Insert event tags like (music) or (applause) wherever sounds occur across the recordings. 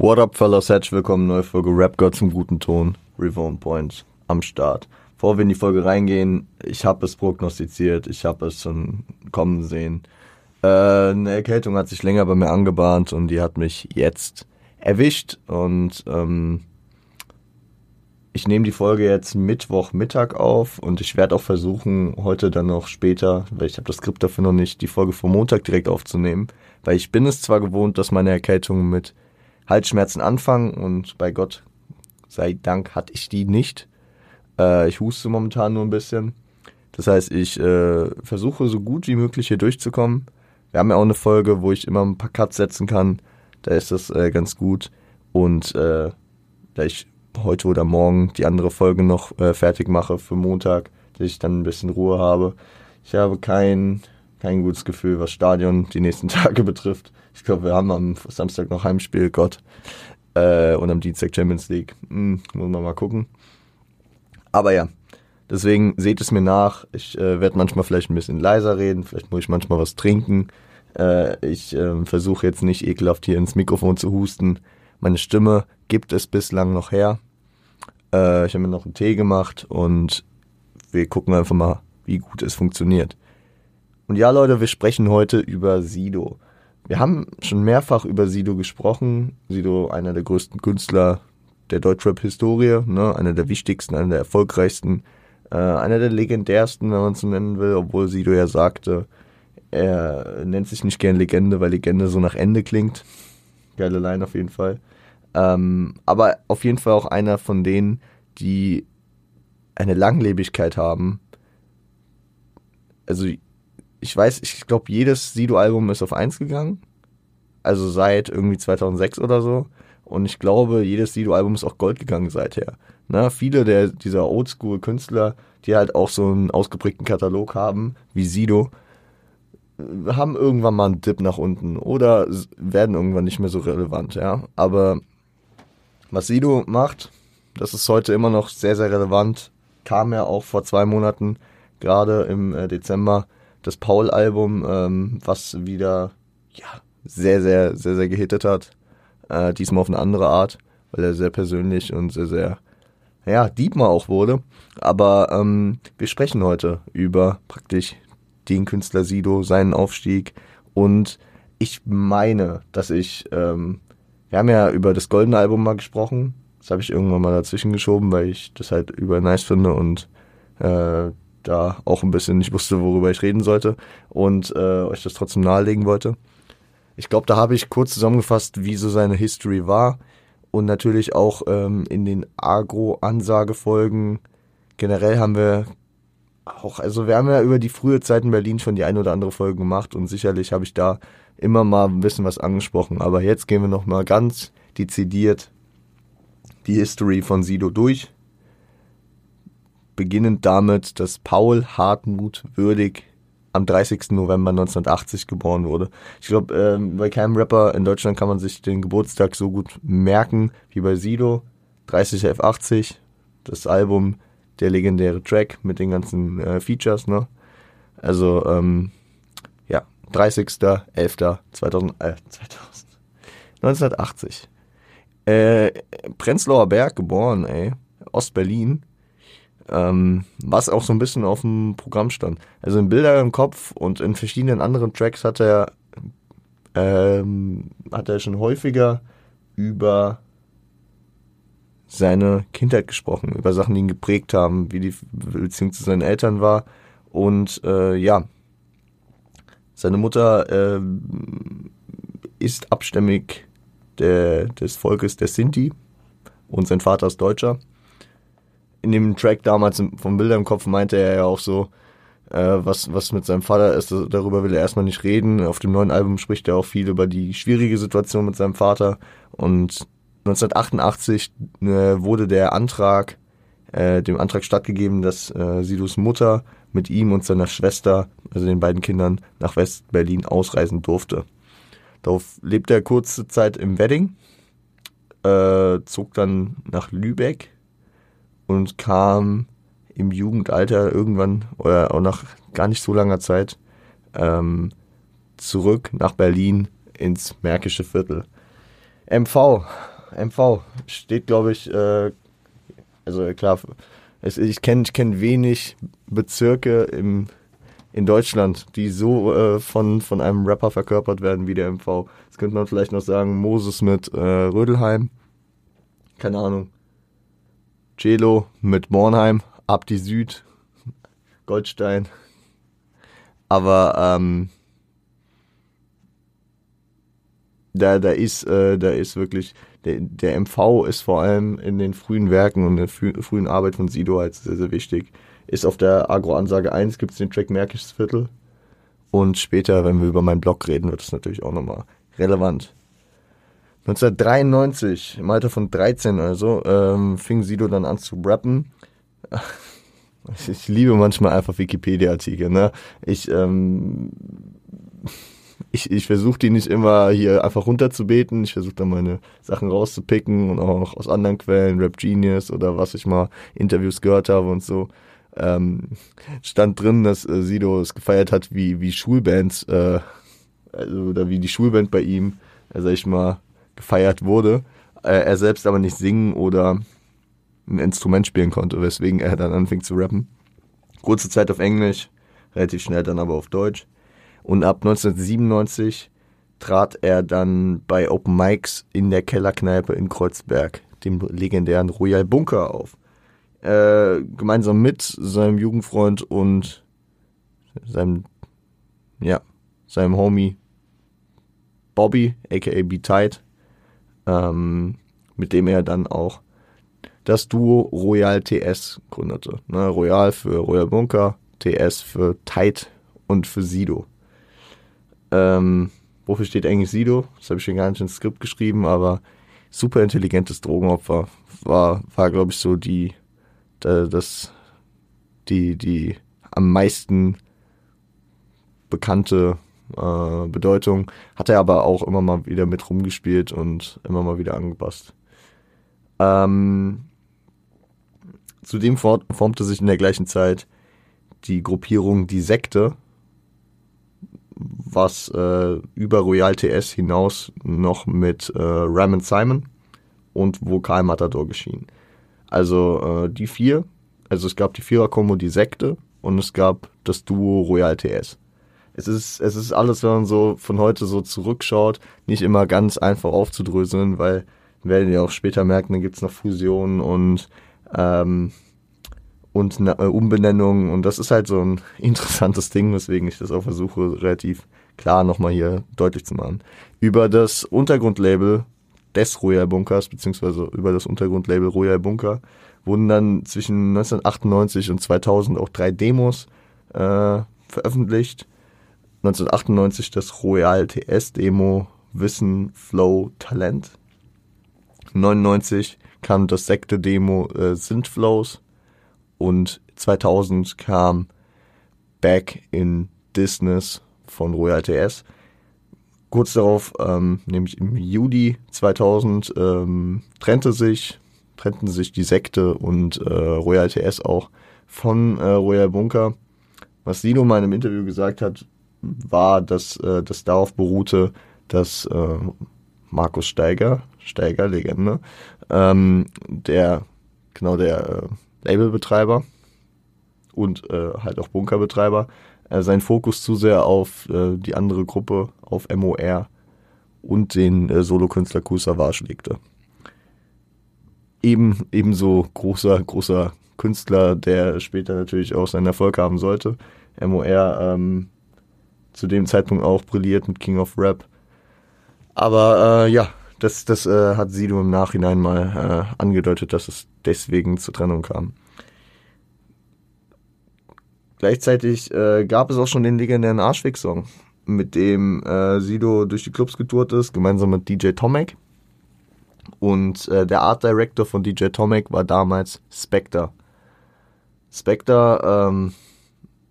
What up, fellas? Herzlich willkommen, neue Folge Rap God zum guten Ton. Rivone Point am Start. Bevor wir in die Folge reingehen, ich habe es prognostiziert, ich habe es schon kommen sehen. Äh, eine Erkältung hat sich länger bei mir angebahnt und die hat mich jetzt erwischt und ähm, ich nehme die Folge jetzt Mittwochmittag auf und ich werde auch versuchen, heute dann noch später, weil ich habe das Skript dafür noch nicht, die Folge vom Montag direkt aufzunehmen, weil ich bin es zwar gewohnt, dass meine Erkältungen mit Halsschmerzen anfangen und bei Gott sei Dank hatte ich die nicht. Äh, ich huste momentan nur ein bisschen. Das heißt, ich äh, versuche so gut wie möglich hier durchzukommen. Wir haben ja auch eine Folge, wo ich immer ein paar Cuts setzen kann. Da ist das äh, ganz gut. Und äh, da ich heute oder morgen die andere Folge noch äh, fertig mache für Montag, dass ich dann ein bisschen Ruhe habe. Ich habe kein, kein gutes Gefühl, was Stadion die nächsten (laughs) Tage betrifft. Ich glaube, wir haben am Samstag noch Heimspiel, Gott. Äh, und am Dienstag Champions League. Hm, muss man mal gucken. Aber ja, deswegen seht es mir nach. Ich äh, werde manchmal vielleicht ein bisschen leiser reden, vielleicht muss ich manchmal was trinken. Äh, ich äh, versuche jetzt nicht ekelhaft hier ins Mikrofon zu husten. Meine Stimme gibt es bislang noch her. Äh, ich habe mir noch einen Tee gemacht und wir gucken einfach mal, wie gut es funktioniert. Und ja, Leute, wir sprechen heute über Sido. Wir haben schon mehrfach über Sido gesprochen. Sido, einer der größten Künstler der Deutschrap-Historie, ne? einer der wichtigsten, einer der erfolgreichsten, äh, einer der legendärsten, wenn man es so nennen will, obwohl Sido ja sagte, er nennt sich nicht gern Legende, weil Legende so nach Ende klingt. Geile Line auf jeden Fall. Ähm, aber auf jeden Fall auch einer von denen, die eine Langlebigkeit haben. Also ich weiß, ich glaube, jedes Sido-Album ist auf eins gegangen. Also seit irgendwie 2006 oder so. Und ich glaube, jedes Sido-Album ist auch Gold gegangen seither. Na, viele der, dieser Oldschool-Künstler, die halt auch so einen ausgeprägten Katalog haben, wie Sido, haben irgendwann mal einen Dip nach unten oder werden irgendwann nicht mehr so relevant, ja. Aber was Sido macht, das ist heute immer noch sehr, sehr relevant. Kam ja auch vor zwei Monaten, gerade im äh, Dezember, das Paul-Album, ähm, was wieder ja, sehr, sehr, sehr, sehr gehittet hat. Äh, diesmal auf eine andere Art, weil er sehr persönlich und sehr, sehr, ja, deep mal auch wurde. Aber ähm, wir sprechen heute über praktisch den Künstler Sido, seinen Aufstieg und ich meine, dass ich, ähm, wir haben ja über das goldene Album mal gesprochen. Das habe ich irgendwann mal dazwischen geschoben, weil ich das halt über nice finde und äh, da auch ein bisschen nicht wusste, worüber ich reden sollte und äh, euch das trotzdem nahelegen wollte. Ich glaube, da habe ich kurz zusammengefasst, wie so seine History war und natürlich auch ähm, in den Agro-Ansagefolgen. Generell haben wir auch, also wir haben ja über die frühe Zeit in Berlin schon die eine oder andere Folge gemacht und sicherlich habe ich da immer mal ein bisschen was angesprochen. Aber jetzt gehen wir nochmal ganz dezidiert die History von Sido durch beginnend damit, dass Paul Hartmut Würdig am 30. November 1980 geboren wurde. Ich glaube, ähm, bei keinem Rapper in Deutschland kann man sich den Geburtstag so gut merken wie bei Sido. 30F80, das Album, der legendäre Track mit den ganzen äh, Features, ne? Also, ähm, ja, 30.11.2000, äh, 2000, 1980. Äh, Prenzlauer Berg geboren, ey. Ostberlin ähm, was auch so ein bisschen auf dem Programm stand. Also in Bilder im Kopf und in verschiedenen anderen Tracks hat er, ähm, hat er schon häufiger über seine Kindheit gesprochen, über Sachen, die ihn geprägt haben, wie die Beziehung zu seinen Eltern war. Und äh, ja, seine Mutter äh, ist abstämmig der, des Volkes der Sinti und sein Vater ist Deutscher in dem Track damals vom Bilder im Kopf meinte er ja auch so, äh, was, was mit seinem Vater ist, darüber will er erstmal nicht reden. Auf dem neuen Album spricht er auch viel über die schwierige Situation mit seinem Vater. Und 1988 äh, wurde der Antrag, äh, dem Antrag stattgegeben, dass äh, Sidos Mutter mit ihm und seiner Schwester, also den beiden Kindern, nach West-Berlin ausreisen durfte. Darauf lebte er kurze Zeit im Wedding, äh, zog dann nach Lübeck und kam im Jugendalter irgendwann oder auch nach gar nicht so langer Zeit ähm, zurück nach Berlin ins Märkische Viertel. MV. MV steht, glaube ich, äh, also klar, es, ich kenne ich kenn wenig Bezirke im, in Deutschland, die so äh, von, von einem Rapper verkörpert werden wie der MV. Das könnte man vielleicht noch sagen, Moses mit äh, Rödelheim, keine Ahnung. Celo mit Bornheim, Abdi Süd, Goldstein. Aber ähm, da, da ist, äh, da ist wirklich, der, der MV ist vor allem in den frühen Werken und der frühen Arbeit von Sido halt sehr, sehr wichtig. Ist auf der Agro-Ansage 1 gibt es den Track Märkisches Viertel. Und später, wenn wir über meinen Blog reden, wird es natürlich auch nochmal relevant. 1993, im Alter von 13 also, ähm, fing Sido dann an zu rappen. (laughs) Ich liebe manchmal einfach Wikipedia-Artikel, ne? Ich, ähm, (laughs) ich, ich versuche die nicht immer hier einfach runterzubeten. Ich versuche dann meine Sachen rauszupicken und auch aus anderen Quellen, Rap Genius oder was ich mal Interviews gehört habe und so. Ähm, stand drin, dass äh, Sido es gefeiert hat, wie, wie Schulbands, äh, also, oder wie die Schulband bei ihm, äh, sag ich mal, gefeiert wurde. Äh, er selbst aber nicht singen oder ein Instrument spielen konnte, weswegen er dann anfing zu rappen. Kurze Zeit auf Englisch, relativ schnell dann aber auf Deutsch. Und ab 1997 trat er dann bei Open Mics in der Kellerkneipe in Kreuzberg, dem legendären Royal Bunker, auf. Äh, gemeinsam mit seinem Jugendfreund und seinem, ja, seinem Homie Bobby, aka B-Tight, ähm, mit dem er dann auch das Duo Royal TS gründete. Ne, Royal für Royal Bunker, TS für Tight und für Sido. Ähm, wofür steht eigentlich Sido? Das habe ich schon gar nicht ins Skript geschrieben, aber super intelligentes Drogenopfer war, war glaube ich, so die, das, die, die am meisten bekannte äh, Bedeutung. Hat er aber auch immer mal wieder mit rumgespielt und immer mal wieder angepasst. Ähm, zudem formte sich in der gleichen Zeit die Gruppierung Die Sekte, was äh, über Royal TS hinaus noch mit äh, Ram Simon und Vokal Matador geschehen. Also äh, die vier, also es gab die Vierer-Kombo, die Sekte und es gab das Duo Royal TS. Es ist, es ist alles, wenn man so von heute so zurückschaut, nicht immer ganz einfach aufzudröseln, weil werden ja auch später merken, dann gibt's noch Fusionen und ähm, und eine Umbenennung und das ist halt so ein (laughs) interessantes Ding, weswegen ich das auch versuche, relativ klar nochmal hier deutlich zu machen. Über das Untergrundlabel des Royal Bunkers, beziehungsweise über das Untergrundlabel Royal Bunker, wurden dann zwischen 1998 und 2000 auch drei Demos äh, veröffentlicht. 1998 das Royal TS Demo Wissen, Flow, Talent. 99 kam das Sekte Demo äh, Synthflows und 2000 kam Back in Business von Royal TS. Kurz darauf, ähm, nämlich im Juli 2000, ähm, trennte sich, trennten sich die Sekte und äh, Royal TS auch von äh, Royal Bunker. Was Sino mal in einem Interview gesagt hat, war, dass äh, das darauf beruhte, dass äh, Markus Steiger, Steiger, Legende, ähm, der, genau der äh, Labelbetreiber und äh, halt auch Bunkerbetreiber, äh, seinen Fokus zu sehr auf äh, die andere Gruppe, auf MOR und den äh, Solokünstler Kool Savage legte. Eben, ebenso großer, großer Künstler, der später natürlich auch seinen Erfolg haben sollte. MOR ähm, zu dem Zeitpunkt auch brilliert mit King of Rap. Aber äh, ja, das, das äh, hat Sido im Nachhinein mal äh, angedeutet, dass es deswegen zur Trennung kam. Gleichzeitig äh, gab es auch schon den legendären Arschweg-Song, mit dem äh, Sido durch die Clubs getourt ist, gemeinsam mit DJ Tomek. Und äh, der Art Director von DJ Tomek war damals Spectre. Spectre, ähm,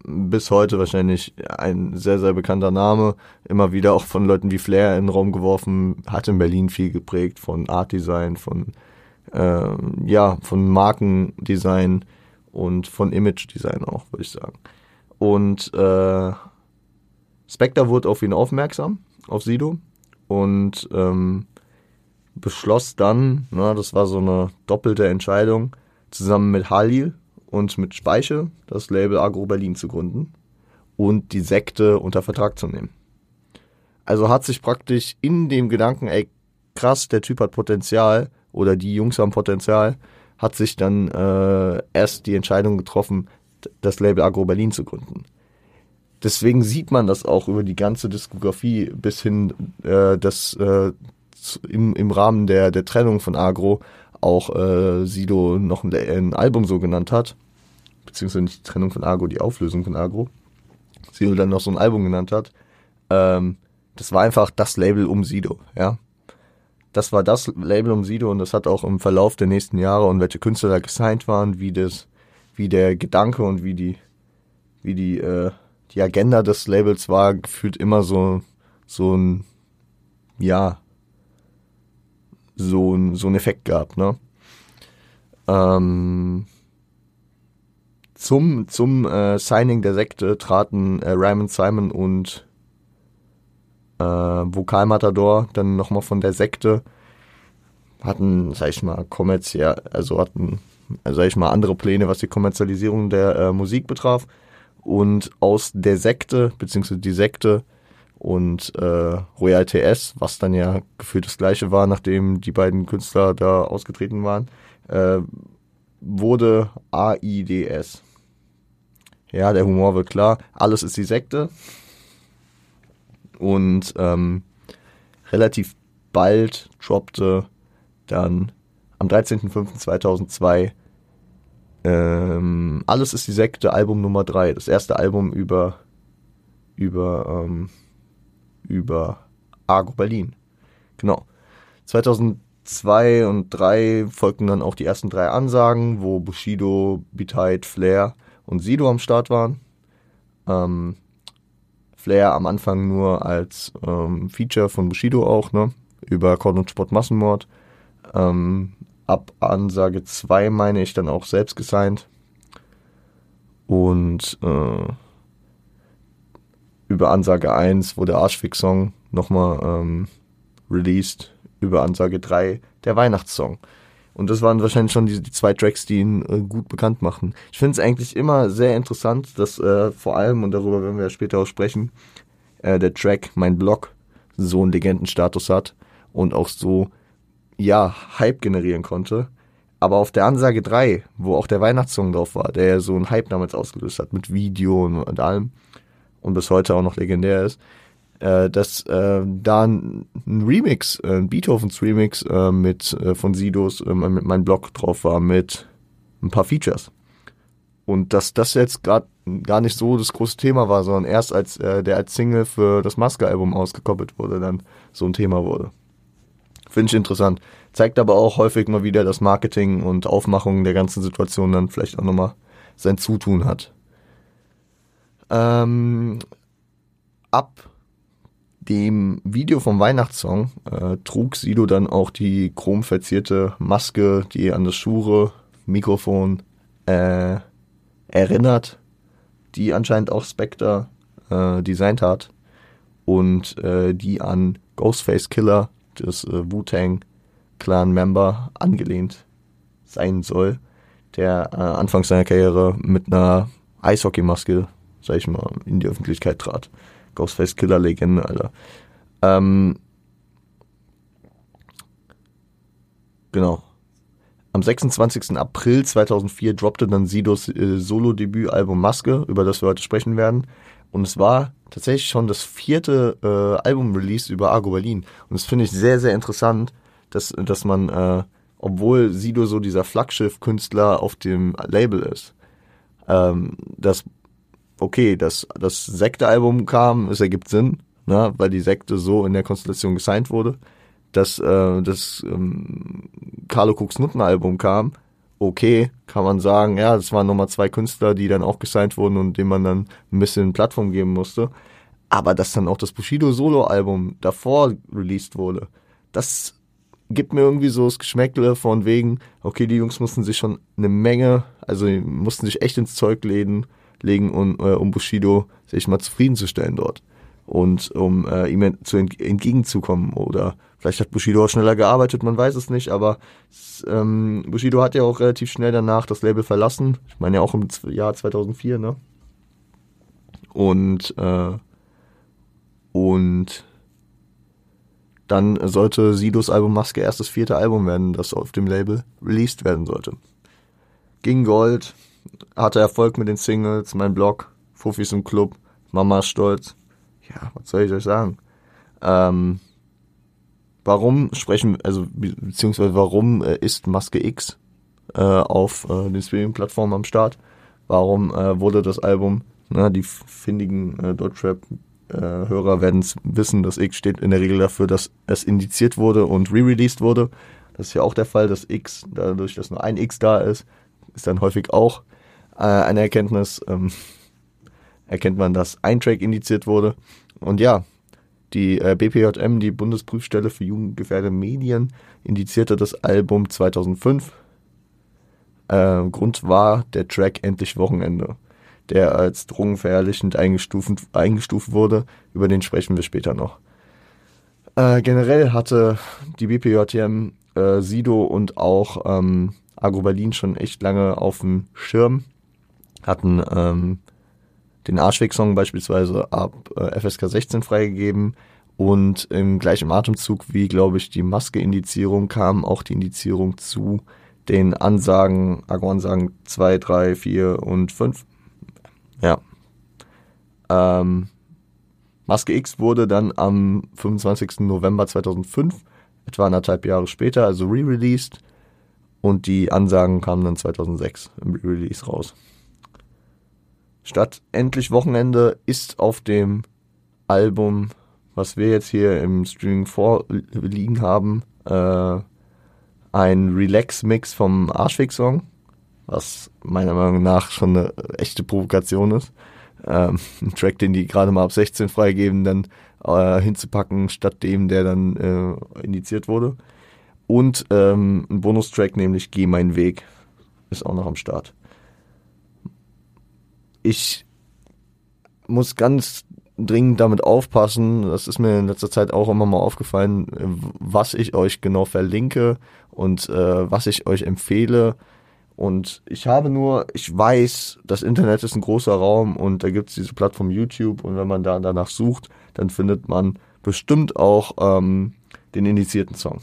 bis heute wahrscheinlich ein sehr, sehr bekannter Name. Immer wieder auch von Leuten wie Flair in den Raum geworfen. Hat in Berlin viel geprägt von Art Design, von, äh, ja, von Markendesign und von Image Design auch, würde ich sagen. Und äh, Spectre wurde auf ihn aufmerksam, auf Sido. Und ähm, beschloss dann, na, das war so eine doppelte Entscheidung, zusammen mit Halil und mit Speiche das Label Agro Berlin zu gründen und die Sekte unter Vertrag zu nehmen. Also hat sich praktisch in dem Gedanken, ey, krass, der Typ hat Potenzial oder die Jungs haben Potenzial, hat sich dann äh, erst die Entscheidung getroffen, das Label Agro Berlin zu gründen. Deswegen sieht man das auch über die ganze Diskografie bis hin, äh, dass äh, im, im Rahmen der, der Trennung von Agro auch äh, Sido noch ein, ein Album so genannt hat, beziehungsweise nicht die Trennung von Agro, die Auflösung von Agro, Sido dann noch so ein Album genannt hat. Ähm, das war einfach das Label um Sido, ja. Das war das Label um Sido und das hat auch im Verlauf der nächsten Jahre und welche Künstler da gesigned waren, wie das, wie der Gedanke und wie die, wie die, äh, die Agenda des Labels war, gefühlt immer so, so ein, ja, so, so ein Effekt gab, ne? Ähm, zum zum äh, Signing der Sekte traten äh, Raymond Simon und äh, Vokalmatador dann nochmal von der Sekte hatten, sag ich mal, kommerziell, also hatten, sag ich mal, andere Pläne, was die Kommerzialisierung der äh, Musik betraf. Und aus der Sekte, beziehungsweise die Sekte und äh, Royal TS, was dann ja gefühlt das gleiche war, nachdem die beiden Künstler da ausgetreten waren, äh, wurde AIDS. Ja, der Humor wird klar. Alles ist die Sekte. Und ähm, relativ bald droppte dann am 13.05.2002 ähm, Alles ist die Sekte, Album Nummer 3. Das erste Album über, über, ähm, über Argo Berlin. Genau. 2002 und 3 folgten dann auch die ersten drei Ansagen, wo Bushido, Beat Flair und Sido am Start waren. Ähm, Flair am Anfang nur als ähm, Feature von Bushido auch, ne? Über Kord und Sport Massenmord. Ähm, ab Ansage 2 meine ich dann auch selbst gesigned. Und äh, über Ansage 1 wurde Arschfix-Song nochmal ähm, released. Über Ansage 3 der Weihnachtssong. Und das waren wahrscheinlich schon die, die zwei Tracks, die ihn äh, gut bekannt machen. Ich finde es eigentlich immer sehr interessant, dass äh, vor allem, und darüber werden wir ja später auch sprechen, äh, der Track Mein Blog so einen Legendenstatus hat und auch so, ja, Hype generieren konnte. Aber auf der Ansage 3, wo auch der Weihnachtssong drauf war, der ja so einen Hype damals ausgelöst hat, mit Video und, und allem, und bis heute auch noch legendär ist, äh, dass äh, da ein, Remix, äh, ein Beethovens Remix äh, mit äh, von Sidos äh, mit meinem Blog drauf war mit ein paar Features. Und dass das jetzt gerade gar nicht so das große Thema war, sondern erst als äh, der als Single für das Maske-Album ausgekoppelt wurde, dann so ein Thema wurde. Finde ich interessant. Zeigt aber auch häufig mal wieder, dass Marketing und Aufmachung der ganzen Situation dann vielleicht auch nochmal sein Zutun hat. Ähm, ab dem Video vom Weihnachtssong äh, trug Sido dann auch die chromverzierte Maske, die an das Schure Mikrofon äh, erinnert, die anscheinend auch Spectre äh, designt hat und äh, die an Ghostface Killer, das äh, Wu-Tang Clan Member, angelehnt sein soll, der äh, anfangs seiner Karriere mit einer Eishockeymaske, sag ich mal, in die Öffentlichkeit trat. Ghostface Killer Legende, Alter. Ähm, genau. Am 26. April 2004 droppte dann Sidos äh, Solo-Debütalbum Maske, über das wir heute sprechen werden. Und es war tatsächlich schon das vierte äh, Album-Release über Argo Berlin. Und das finde ich sehr, sehr interessant, dass, dass man, äh, obwohl Sido so dieser Flaggschiff-Künstler auf dem Label ist, ähm, dass okay, dass das Sekte-Album kam, es ergibt Sinn, ne, weil die Sekte so in der Konstellation gesigned wurde. Dass äh, das ähm, Carlo Cooks Nutten-Album kam, okay, kann man sagen, ja, das waren nochmal zwei Künstler, die dann auch gesigned wurden und denen man dann ein bisschen Plattform geben musste. Aber dass dann auch das Bushido Solo-Album davor released wurde, das gibt mir irgendwie so das Geschmäckle von wegen, okay, die Jungs mussten sich schon eine Menge, also mussten sich echt ins Zeug legen, legen, um, äh, um Bushido sich mal zufriedenzustellen dort. und um äh, ihm zu ent entgegenzukommen. Oder vielleicht hat Bushido auch schneller gearbeitet, man weiß es nicht, aber ähm, Bushido hat ja auch relativ schnell danach das Label verlassen. Ich meine ja auch im Jahr 2004, ne? Und äh, und dann sollte Sidos Album Maske erst das vierte Album werden, das auf dem Label released werden sollte. Ging Gold, hatte Erfolg mit den Singles, mein Blog, Fufis im Club, Mama stolz. Ja, was soll ich euch sagen? Ähm, warum sprechen, also beziehungsweise warum äh, ist Maske X äh, auf äh, den Streaming-Plattformen am Start? Warum äh, wurde das Album, na, die findigen äh, Deutschrap äh, werden wissen, dass X steht in der Regel dafür, dass es indiziert wurde und re-released wurde. Das ist ja auch der Fall, dass X, dadurch, dass nur ein X da ist, ist dann häufig auch äh, eine Erkenntnis, ähm, erkennt man, dass ein Track indiziert wurde. Und ja, die äh, BPJM, die Bundesprüfstelle für jugendgefährdete Medien, indizierte das Album 2005. Äh, Grund war der Track Endlich Wochenende der als drogenverherrlichend eingestuft, eingestuft wurde. Über den sprechen wir später noch. Äh, generell hatte die BPJM äh, Sido und auch ähm, Agro Berlin schon echt lange auf dem Schirm. Hatten ähm, den Arschweg-Song beispielsweise ab äh, FSK 16 freigegeben und im gleichen Atemzug wie, glaube ich, die Maske-Indizierung kam auch die Indizierung zu den Ansagen, Agro-Ansagen 2, 3, 4 und 5. Ja. Ähm, Maske X wurde dann am 25. November 2005, etwa anderthalb Jahre später, also re-released. Und die Ansagen kamen dann 2006 im Re-Release raus. Statt Endlich Wochenende ist auf dem Album, was wir jetzt hier im Streaming vorliegen haben, äh, ein Relax-Mix vom Arschweg-Song was meiner Meinung nach schon eine echte Provokation ist. Ähm, einen Track, den die gerade mal ab 16 freigeben, dann äh, hinzupacken, statt dem, der dann äh, indiziert wurde. Und ähm, ein Bonustrack, nämlich Geh mein Weg, ist auch noch am Start. Ich muss ganz dringend damit aufpassen, das ist mir in letzter Zeit auch immer mal aufgefallen, was ich euch genau verlinke und äh, was ich euch empfehle und ich habe nur, ich weiß, das Internet ist ein großer Raum und da gibt es diese Plattform YouTube und wenn man da danach sucht, dann findet man bestimmt auch ähm, den indizierten Song.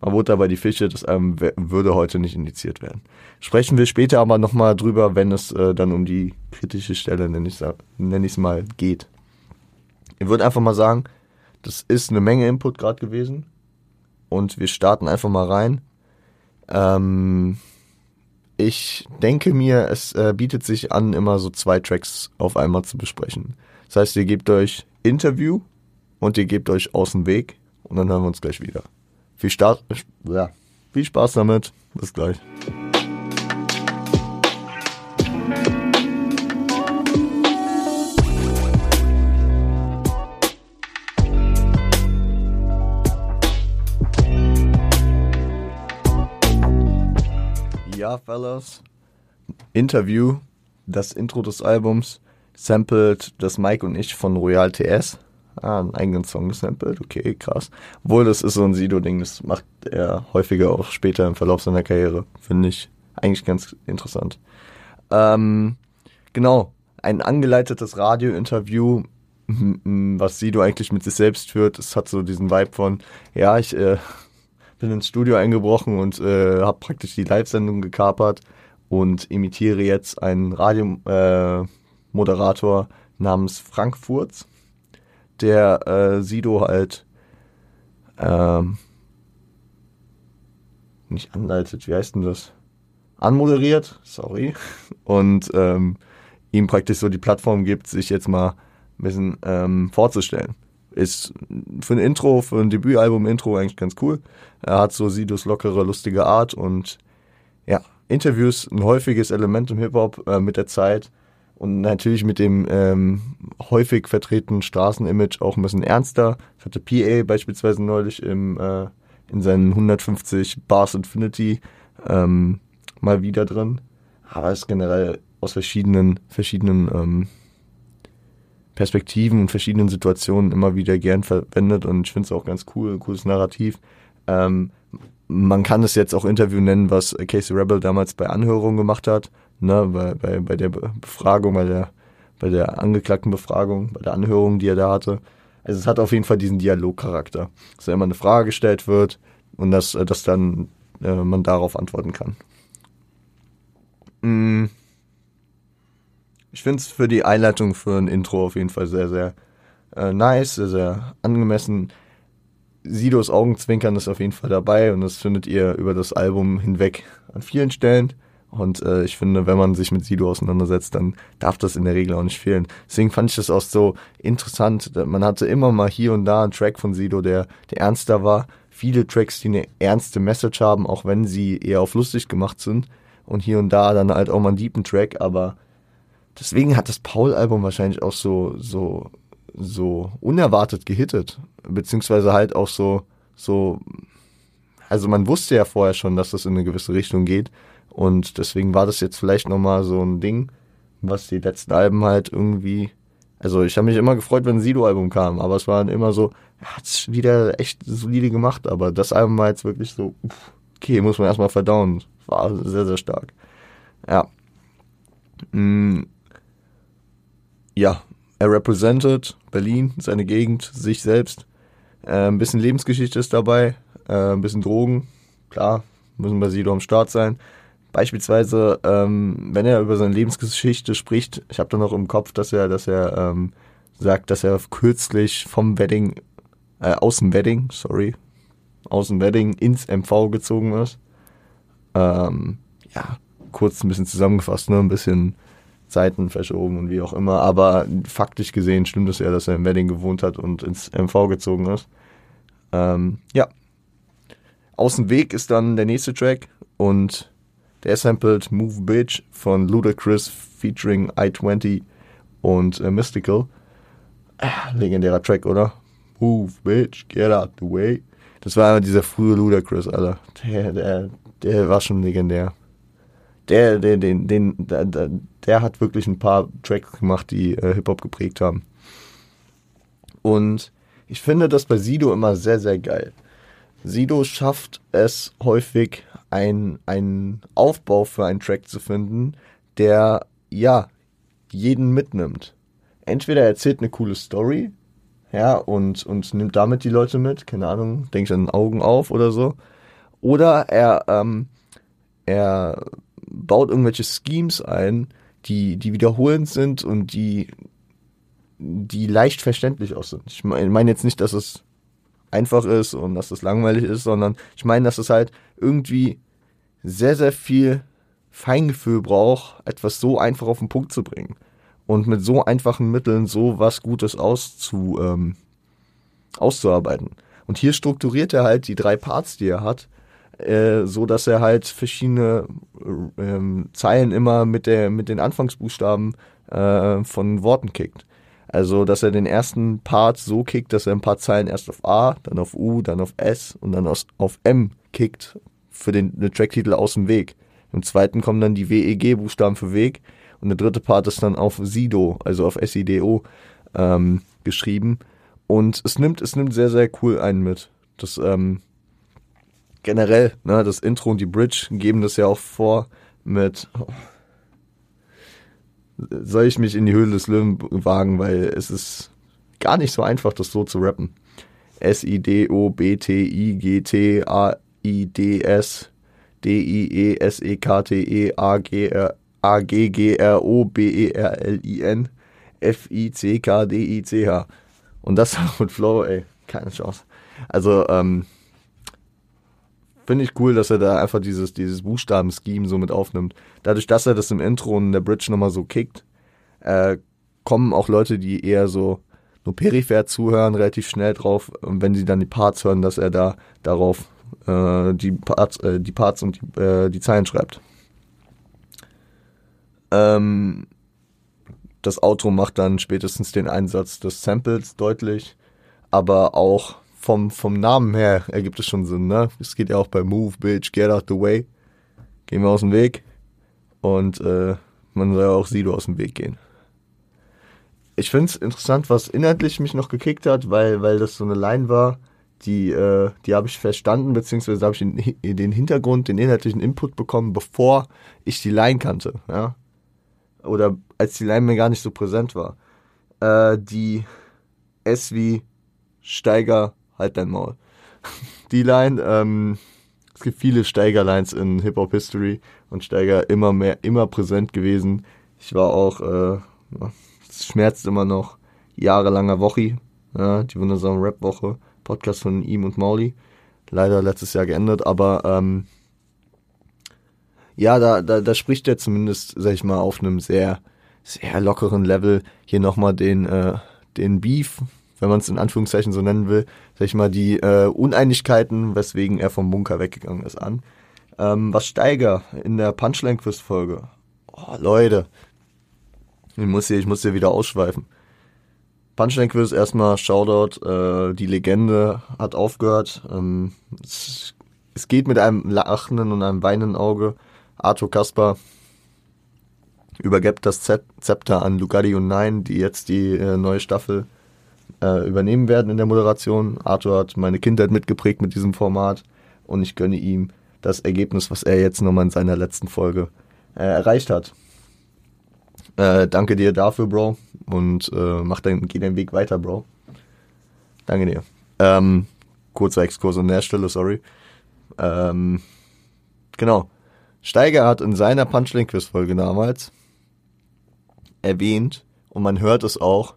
Man wurde dabei die Fische, das ähm, würde heute nicht indiziert werden. Sprechen wir später aber nochmal drüber, wenn es äh, dann um die kritische Stelle, nenne ich es nenn mal, geht. Ich würde einfach mal sagen, das ist eine Menge Input gerade gewesen und wir starten einfach mal rein ähm, ich denke mir, es äh, bietet sich an, immer so zwei Tracks auf einmal zu besprechen. Das heißt, ihr gebt euch Interview und ihr gebt euch aus dem Weg und dann hören wir uns gleich wieder. Viel, Start, ja, viel Spaß damit. Bis gleich. Ja, fellas. Interview, das Intro des Albums, sampled das Mike und ich von Royal TS. Ah, einen eigenen Song gesampelt, okay, krass. Obwohl, das ist so ein Sido-Ding, das macht er häufiger auch später im Verlauf seiner Karriere. Finde ich eigentlich ganz interessant. Ähm, genau, ein angeleitetes Radio-Interview, was Sido eigentlich mit sich selbst führt. Es hat so diesen Vibe von, ja, ich äh, (laughs) bin ins Studio eingebrochen und äh, habe praktisch die Live-Sendung gekapert und imitiere jetzt einen Radiomoderator äh, namens Frank Furz, der äh, Sido halt ähm, nicht anleitet, wie heißt denn das? Anmoderiert, sorry, und ähm, ihm praktisch so die Plattform gibt, sich jetzt mal ein bisschen ähm, vorzustellen ist für ein Intro, für ein Debütalbum-Intro eigentlich ganz cool. Er hat so Sidos lockere, lustige Art und ja, Interviews ein häufiges Element im Hip-Hop äh, mit der Zeit und natürlich mit dem ähm, häufig vertretenen Straßenimage auch ein bisschen ernster. Das hatte PA beispielsweise neulich im, äh, in seinen 150 Bars Infinity ähm, mal wieder drin. Aber es ist generell aus verschiedenen, verschiedenen ähm, Perspektiven und verschiedenen Situationen immer wieder gern verwendet und ich finde es auch ganz cool, cooles Narrativ. Ähm, man kann es jetzt auch Interview nennen, was Casey Rebel damals bei Anhörungen gemacht hat, ne, bei, bei, bei der Befragung, bei der, bei der angeklagten Befragung, bei der Anhörung, die er da hatte. Also es hat auf jeden Fall diesen Dialogcharakter, dass da immer eine Frage gestellt wird und dass, äh, dass dann äh, man darauf antworten kann. Mm. Ich finde es für die Einleitung für ein Intro auf jeden Fall sehr, sehr äh, nice, sehr, sehr angemessen. Sidos Augenzwinkern ist auf jeden Fall dabei und das findet ihr über das Album hinweg an vielen Stellen. Und äh, ich finde, wenn man sich mit Sido auseinandersetzt, dann darf das in der Regel auch nicht fehlen. Deswegen fand ich das auch so interessant. Man hatte immer mal hier und da einen Track von Sido, der, der ernster war. Viele Tracks, die eine ernste Message haben, auch wenn sie eher auf lustig gemacht sind. Und hier und da dann halt auch mal einen deepen Track. Aber deswegen hat das Paul-Album wahrscheinlich auch so, so so unerwartet gehittet, beziehungsweise halt auch so, so, also man wusste ja vorher schon, dass das in eine gewisse Richtung geht und deswegen war das jetzt vielleicht nochmal so ein Ding, was die letzten Alben halt irgendwie, also ich habe mich immer gefreut, wenn ein Sido-Album kam, aber es war dann immer so, er hat's wieder echt solide gemacht, aber das Album war jetzt wirklich so, okay, muss man erstmal verdauen, war sehr, sehr stark. Ja. Mm. Ja, er represented Berlin, seine Gegend, sich selbst. Äh, ein bisschen Lebensgeschichte ist dabei, äh, ein bisschen Drogen, klar, müssen bei Sido am Start sein. Beispielsweise, ähm, wenn er über seine Lebensgeschichte spricht, ich habe da noch im Kopf, dass er, dass er ähm, sagt, dass er kürzlich vom Wedding, äh, aus dem Wedding, sorry, aus dem Wedding ins MV gezogen ist. Ähm, ja, kurz ein bisschen zusammengefasst, ne, ein bisschen Zeiten verschoben und wie auch immer. Aber faktisch gesehen stimmt es ja, dass er im Wedding gewohnt hat und ins MV gezogen ist. Ähm, ja. Aus dem Weg ist dann der nächste Track und der sampled Move Bitch von Ludacris featuring I-20 und äh, Mystical. Ah, legendärer Track, oder? Move Bitch, get out the way. Das war immer dieser frühe Ludacris, Alter. Der, der, der war schon legendär der, der, den, den, der, der hat wirklich ein paar Tracks gemacht, die äh, Hip-Hop geprägt haben. Und ich finde das bei Sido immer sehr, sehr geil. Sido schafft es häufig, einen Aufbau für einen Track zu finden, der, ja, jeden mitnimmt. Entweder er erzählt eine coole Story, ja, und, und nimmt damit die Leute mit, keine Ahnung, denkt an Augen auf oder so. Oder er, ähm, er baut irgendwelche Schemes ein, die, die wiederholend sind und die, die leicht verständlich auch sind. Ich meine jetzt nicht, dass es einfach ist und dass es langweilig ist, sondern ich meine, dass es halt irgendwie sehr, sehr viel Feingefühl braucht, etwas so einfach auf den Punkt zu bringen. Und mit so einfachen Mitteln so was Gutes auszu, ähm, auszuarbeiten. Und hier strukturiert er halt die drei Parts, die er hat, äh, so dass er halt verschiedene ähm, Zeilen immer mit der mit den Anfangsbuchstaben äh, von Worten kickt. Also, dass er den ersten Part so kickt, dass er ein paar Zeilen erst auf A, dann auf U, dann auf S und dann aus, auf M kickt für den, Tracktitel aus dem Weg. Im zweiten kommen dann die WEG-Buchstaben für Weg und der dritte Part ist dann auf SIDO, also auf SIDO ähm, geschrieben. Und es nimmt, es nimmt sehr, sehr cool einen mit. Das ähm, generell, ne, das Intro und die Bridge geben das ja auch vor mit soll ich mich in die Höhle des Löwen wagen, weil es ist gar nicht so einfach, das so zu rappen. S-I-D-O-B-T-I-G-T-A-I-D-S D-I-E-S-E-K-T-E-A-G-R-A-O-B-E-R-L-I-N F-I-C-K-D-I-C-H. Und das mit Flow, ey, keine Chance. Also, ähm, finde ich cool, dass er da einfach dieses, dieses Buchstaben-Scheme so mit aufnimmt. Dadurch, dass er das im Intro und in der Bridge nochmal so kickt, äh, kommen auch Leute, die eher so nur peripher zuhören, relativ schnell drauf, und wenn sie dann die Parts hören, dass er da darauf äh, die, Parts, äh, die Parts und die, äh, die Zeilen schreibt. Ähm, das Outro macht dann spätestens den Einsatz des Samples deutlich, aber auch vom, vom Namen her ergibt es schon Sinn, ne? Es geht ja auch bei Move, Bitch, Get Out the Way. Gehen wir aus dem Weg. Und äh, man soll ja auch Sido aus dem Weg gehen. ich finde es interessant, was inhaltlich mich noch gekickt hat, weil, weil das so eine Line war, die, äh, die habe ich verstanden, beziehungsweise habe ich den, den Hintergrund, den inhaltlichen Input bekommen, bevor ich die Line kannte, ja. Oder als die Line mir gar nicht so präsent war. Äh, die S wie Steiger, halt dein Maul. (laughs) Die Line, ähm, es gibt viele Steiger-Lines in Hip-Hop-History und Steiger immer mehr, immer präsent gewesen. Ich war auch, äh, es schmerzt immer noch, jahrelanger Woche, ja, die wundersame Rap-Woche, Podcast von ihm und Mauli. Leider letztes Jahr geändert, aber ähm, ja, da, da, da spricht er zumindest, sag ich mal, auf einem sehr, sehr lockeren Level hier nochmal den, äh, den Beef, wenn man es in Anführungszeichen so nennen will, sag ich mal, die äh, Uneinigkeiten, weswegen er vom Bunker weggegangen ist, an. Ähm, was Steiger in der Punchline-Quiz-Folge. Oh, Leute. Ich muss hier, ich muss hier wieder ausschweifen. Punchline-Quiz erstmal Shoutout. Äh, die Legende hat aufgehört. Ähm, es, es geht mit einem lachenden und einem weinenden Auge. Arthur Kasper übergibt das Zepter an Lugatti und Nein, die jetzt die äh, neue Staffel äh, übernehmen werden in der Moderation. Arthur hat meine Kindheit mitgeprägt mit diesem Format und ich gönne ihm das Ergebnis, was er jetzt nochmal in seiner letzten Folge äh, erreicht hat. Äh, danke dir dafür, Bro. Und äh, mach dein, geh deinen Weg weiter, Bro. Danke dir. Ähm, kurzer Exkurs an der Stelle, sorry. Ähm, genau. Steiger hat in seiner Punchline-Quiz-Folge damals erwähnt, und man hört es auch,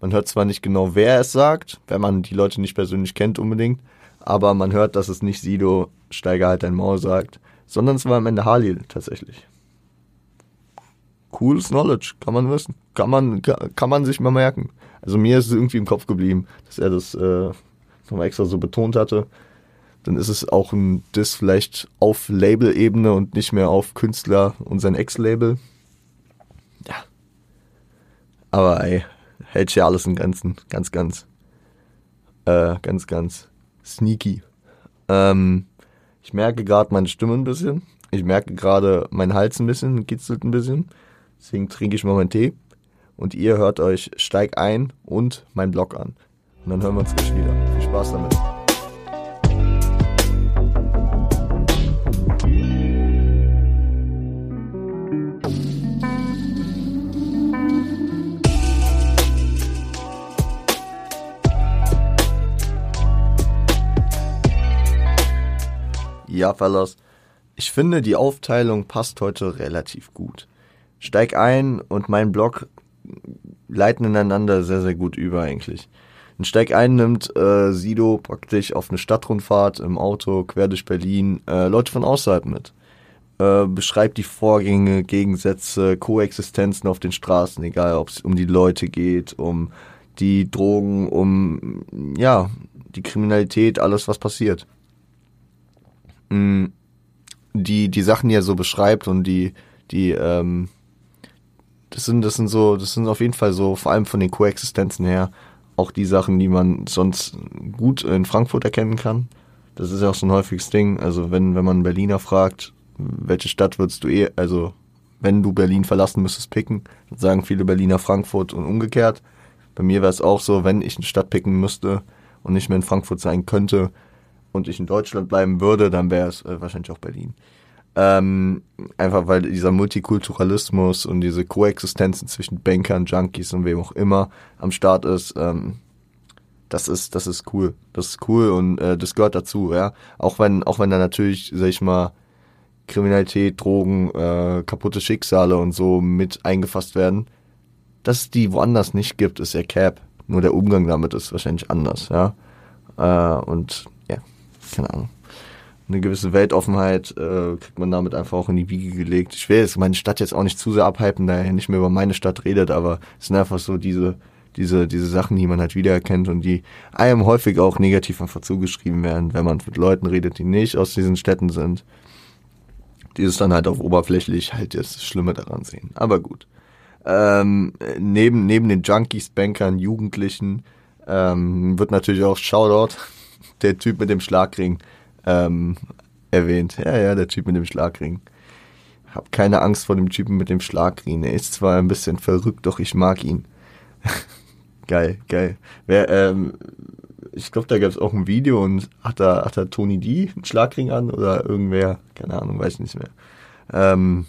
man hört zwar nicht genau, wer es sagt, wenn man die Leute nicht persönlich kennt unbedingt, aber man hört, dass es nicht Sido Steiger halt ein Maul sagt, sondern es war am Ende Halil tatsächlich. Cooles Knowledge, kann man wissen. Kann man, kann man sich mal merken. Also mir ist es irgendwie im Kopf geblieben, dass er das äh, nochmal extra so betont hatte. Dann ist es auch ein Diss vielleicht auf Label-Ebene und nicht mehr auf Künstler und sein Ex-Label. Ja. Aber ey, hält ja alles in Grenzen. Ganz, ganz, äh, ganz, ganz sneaky. Ähm, ich merke gerade meine Stimme ein bisschen. Ich merke gerade mein Hals ein bisschen, kitzelt ein bisschen. Deswegen trinke ich mal meinen Tee. Und ihr hört euch Steig ein und mein Blog an. Und dann hören wir uns gleich wieder. Viel Spaß damit. Ja, Fellas, ich finde, die Aufteilung passt heute relativ gut. Steig ein und mein Blog leiten ineinander sehr, sehr gut über eigentlich. Ein Steig ein nimmt äh, Sido praktisch auf eine Stadtrundfahrt im Auto quer durch Berlin äh, Leute von außerhalb mit. Äh, beschreibt die Vorgänge, Gegensätze, Koexistenzen auf den Straßen, egal ob es um die Leute geht, um die Drogen, um ja, die Kriminalität, alles was passiert. Mm, die, die Sachen, die er so beschreibt und die, die, ähm, das sind, das sind so, das sind auf jeden Fall so, vor allem von den Koexistenzen her, auch die Sachen, die man sonst gut in Frankfurt erkennen kann. Das ist ja auch so ein häufiges Ding. Also wenn, wenn man Berliner fragt, welche Stadt würdest du eh, also wenn du Berlin verlassen müsstest picken, sagen viele Berliner Frankfurt und umgekehrt. Bei mir wäre es auch so, wenn ich eine Stadt picken müsste und nicht mehr in Frankfurt sein könnte, und ich in Deutschland bleiben würde, dann wäre es äh, wahrscheinlich auch Berlin. Ähm, einfach weil dieser Multikulturalismus und diese Koexistenzen zwischen Bankern, Junkies und wem auch immer am Start ist, ähm, das ist, das ist cool. Das ist cool und äh, das gehört dazu, ja. Auch wenn, auch wenn da natürlich, sag ich mal, Kriminalität, Drogen, äh, kaputte Schicksale und so mit eingefasst werden. Dass es die woanders nicht gibt, ist ja Cap. Nur der Umgang damit ist wahrscheinlich anders, ja. Äh, und keine Ahnung, eine gewisse Weltoffenheit äh, kriegt man damit einfach auch in die Wiege gelegt. Ich will jetzt meine Stadt jetzt auch nicht zu sehr abhypen, da er nicht mehr über meine Stadt redet, aber es sind einfach so diese, diese, diese Sachen, die man halt wiedererkennt und die einem häufig auch negativ einfach zugeschrieben werden, wenn man mit Leuten redet, die nicht aus diesen Städten sind. Die es dann halt auf oberflächlich halt das Schlimme daran sehen. Aber gut. Ähm, neben, neben den Junkies, Bankern, Jugendlichen ähm, wird natürlich auch Shoutout (laughs) der Typ mit dem Schlagring ähm, erwähnt. Ja, ja, der Typ mit dem Schlagring. Hab keine Angst vor dem Typen mit dem Schlagring. Er ist zwar ein bisschen verrückt, doch ich mag ihn. (laughs) geil, geil. Wer, ähm, ich glaube, da gab es auch ein Video und hat da, hat da Tony D einen Schlagring an oder irgendwer, keine Ahnung, weiß ich nicht mehr. Ähm,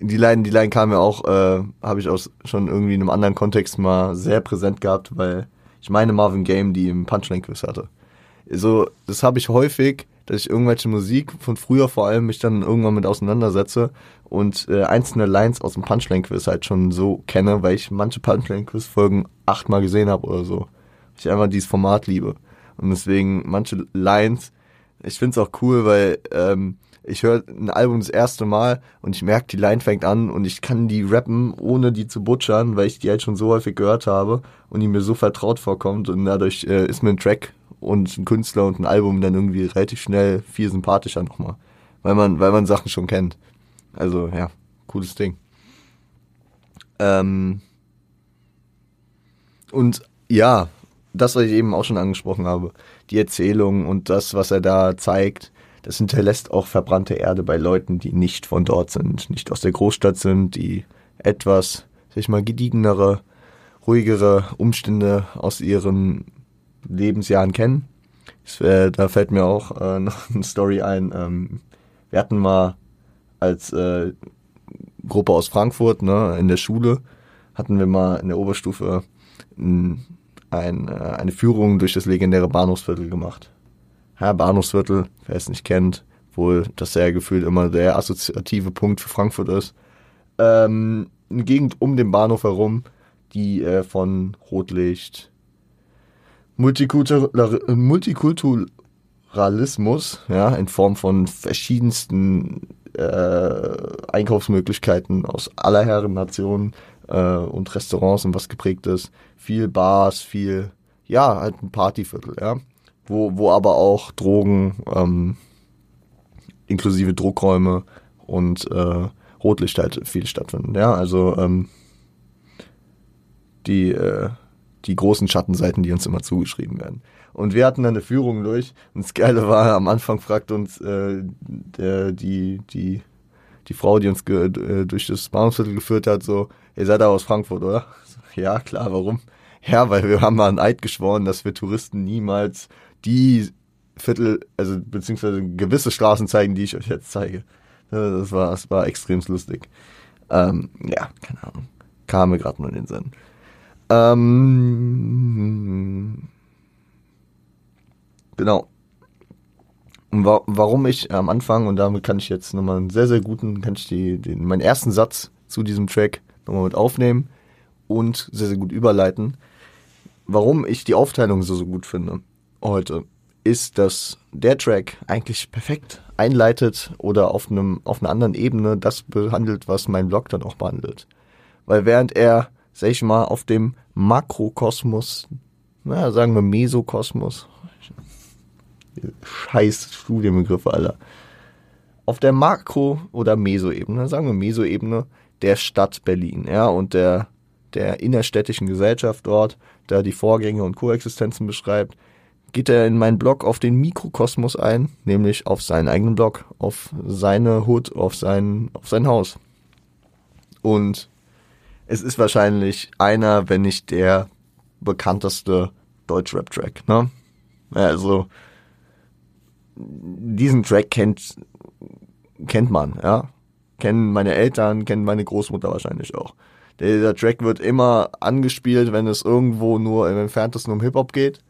die Line, die Line kam ja auch, äh, habe ich auch schon irgendwie in einem anderen Kontext mal sehr präsent gehabt, weil ich meine Marvin Game, die im Punchline-Quiz hatte. So, das habe ich häufig, dass ich irgendwelche Musik von früher vor allem mich dann irgendwann mit auseinandersetze und äh, einzelne Lines aus dem Punchline-Quiz halt schon so kenne, weil ich manche Punchline-Quiz-Folgen achtmal gesehen habe oder so ich einfach dieses Format liebe. Und deswegen manche Lines, ich find's auch cool, weil ähm, ich höre ein Album das erste Mal und ich merke, die Line fängt an und ich kann die rappen, ohne die zu butchern, weil ich die halt schon so häufig gehört habe und die mir so vertraut vorkommt und dadurch äh, ist mir ein Track und ein Künstler und ein Album dann irgendwie relativ schnell viel sympathischer nochmal, weil man, weil man Sachen schon kennt. Also ja, cooles Ding. Ähm, und ja, das, was ich eben auch schon angesprochen habe, die Erzählung und das, was er da zeigt, das hinterlässt auch verbrannte Erde bei Leuten, die nicht von dort sind, nicht aus der Großstadt sind, die etwas, sag ich mal, gediegenere, ruhigere Umstände aus ihren Lebensjahren kennen. Ich, äh, da fällt mir auch äh, (laughs) noch eine Story ein. Ähm, wir hatten mal als äh, Gruppe aus Frankfurt ne, in der Schule, hatten wir mal in der Oberstufe ein ein, äh, eine Führung durch das legendäre Bahnhofsviertel gemacht. Ja, Bahnhofsviertel, wer es nicht kennt, wohl das sehr gefühlt immer der assoziative Punkt für Frankfurt ist. Ähm, eine Gegend um den Bahnhof herum, die äh, von Rotlicht, Multikultur Multikulturalismus, ja, in Form von verschiedensten äh, Einkaufsmöglichkeiten aus aller Herren Nationen äh, und Restaurants und was geprägt ist. Viel Bars, viel, ja, halt ein Partyviertel, ja. Wo, wo aber auch Drogen, ähm, inklusive Druckräume und äh, Rotlicht halt viel stattfinden, ja. Also ähm, die, äh, die großen Schattenseiten, die uns immer zugeschrieben werden. Und wir hatten dann eine Führung durch. Und das Geile war, am Anfang fragt uns äh, der, die, die, die Frau, die uns äh, durch das Bahnhofsviertel geführt hat, so, ihr seid da aus Frankfurt, oder? (laughs) Ja, klar, warum? Ja, weil wir haben mal einen Eid geschworen, dass wir Touristen niemals die Viertel, also beziehungsweise gewisse Straßen zeigen, die ich euch jetzt zeige. Das war, das war extrem lustig. Ähm, ja, keine Ahnung. Kam mir gerade nur in den Sinn. Ähm, genau. Wa warum ich am Anfang, und damit kann ich jetzt nochmal einen sehr, sehr guten, kann ich die, den, meinen ersten Satz zu diesem Track nochmal mit aufnehmen und sehr, sehr gut überleiten. Warum ich die Aufteilung so, so gut finde heute, ist, dass der Track eigentlich perfekt einleitet oder auf einem, auf einer anderen Ebene das behandelt, was mein Blog dann auch behandelt. Weil während er, sag ich mal, auf dem Makrokosmos, naja, sagen wir Mesokosmos, scheiß Studienbegriffe, Alter. Auf der Makro- oder Mesoebene, sagen wir Mesoebene, der Stadt Berlin, ja, und der, der innerstädtischen Gesellschaft dort, da die Vorgänge und Koexistenzen beschreibt, geht er in meinen Blog auf den Mikrokosmos ein, nämlich auf seinen eigenen Blog, auf seine Hut, auf sein, auf sein Haus. Und es ist wahrscheinlich einer, wenn nicht der bekannteste Deutsch-Rap-Track, ne? Also, diesen Track kennt, kennt man, ja kennen meine Eltern, kennen meine Großmutter wahrscheinlich auch. Dieser Track wird immer angespielt, wenn es irgendwo nur im entferntesten um Hip-Hop geht.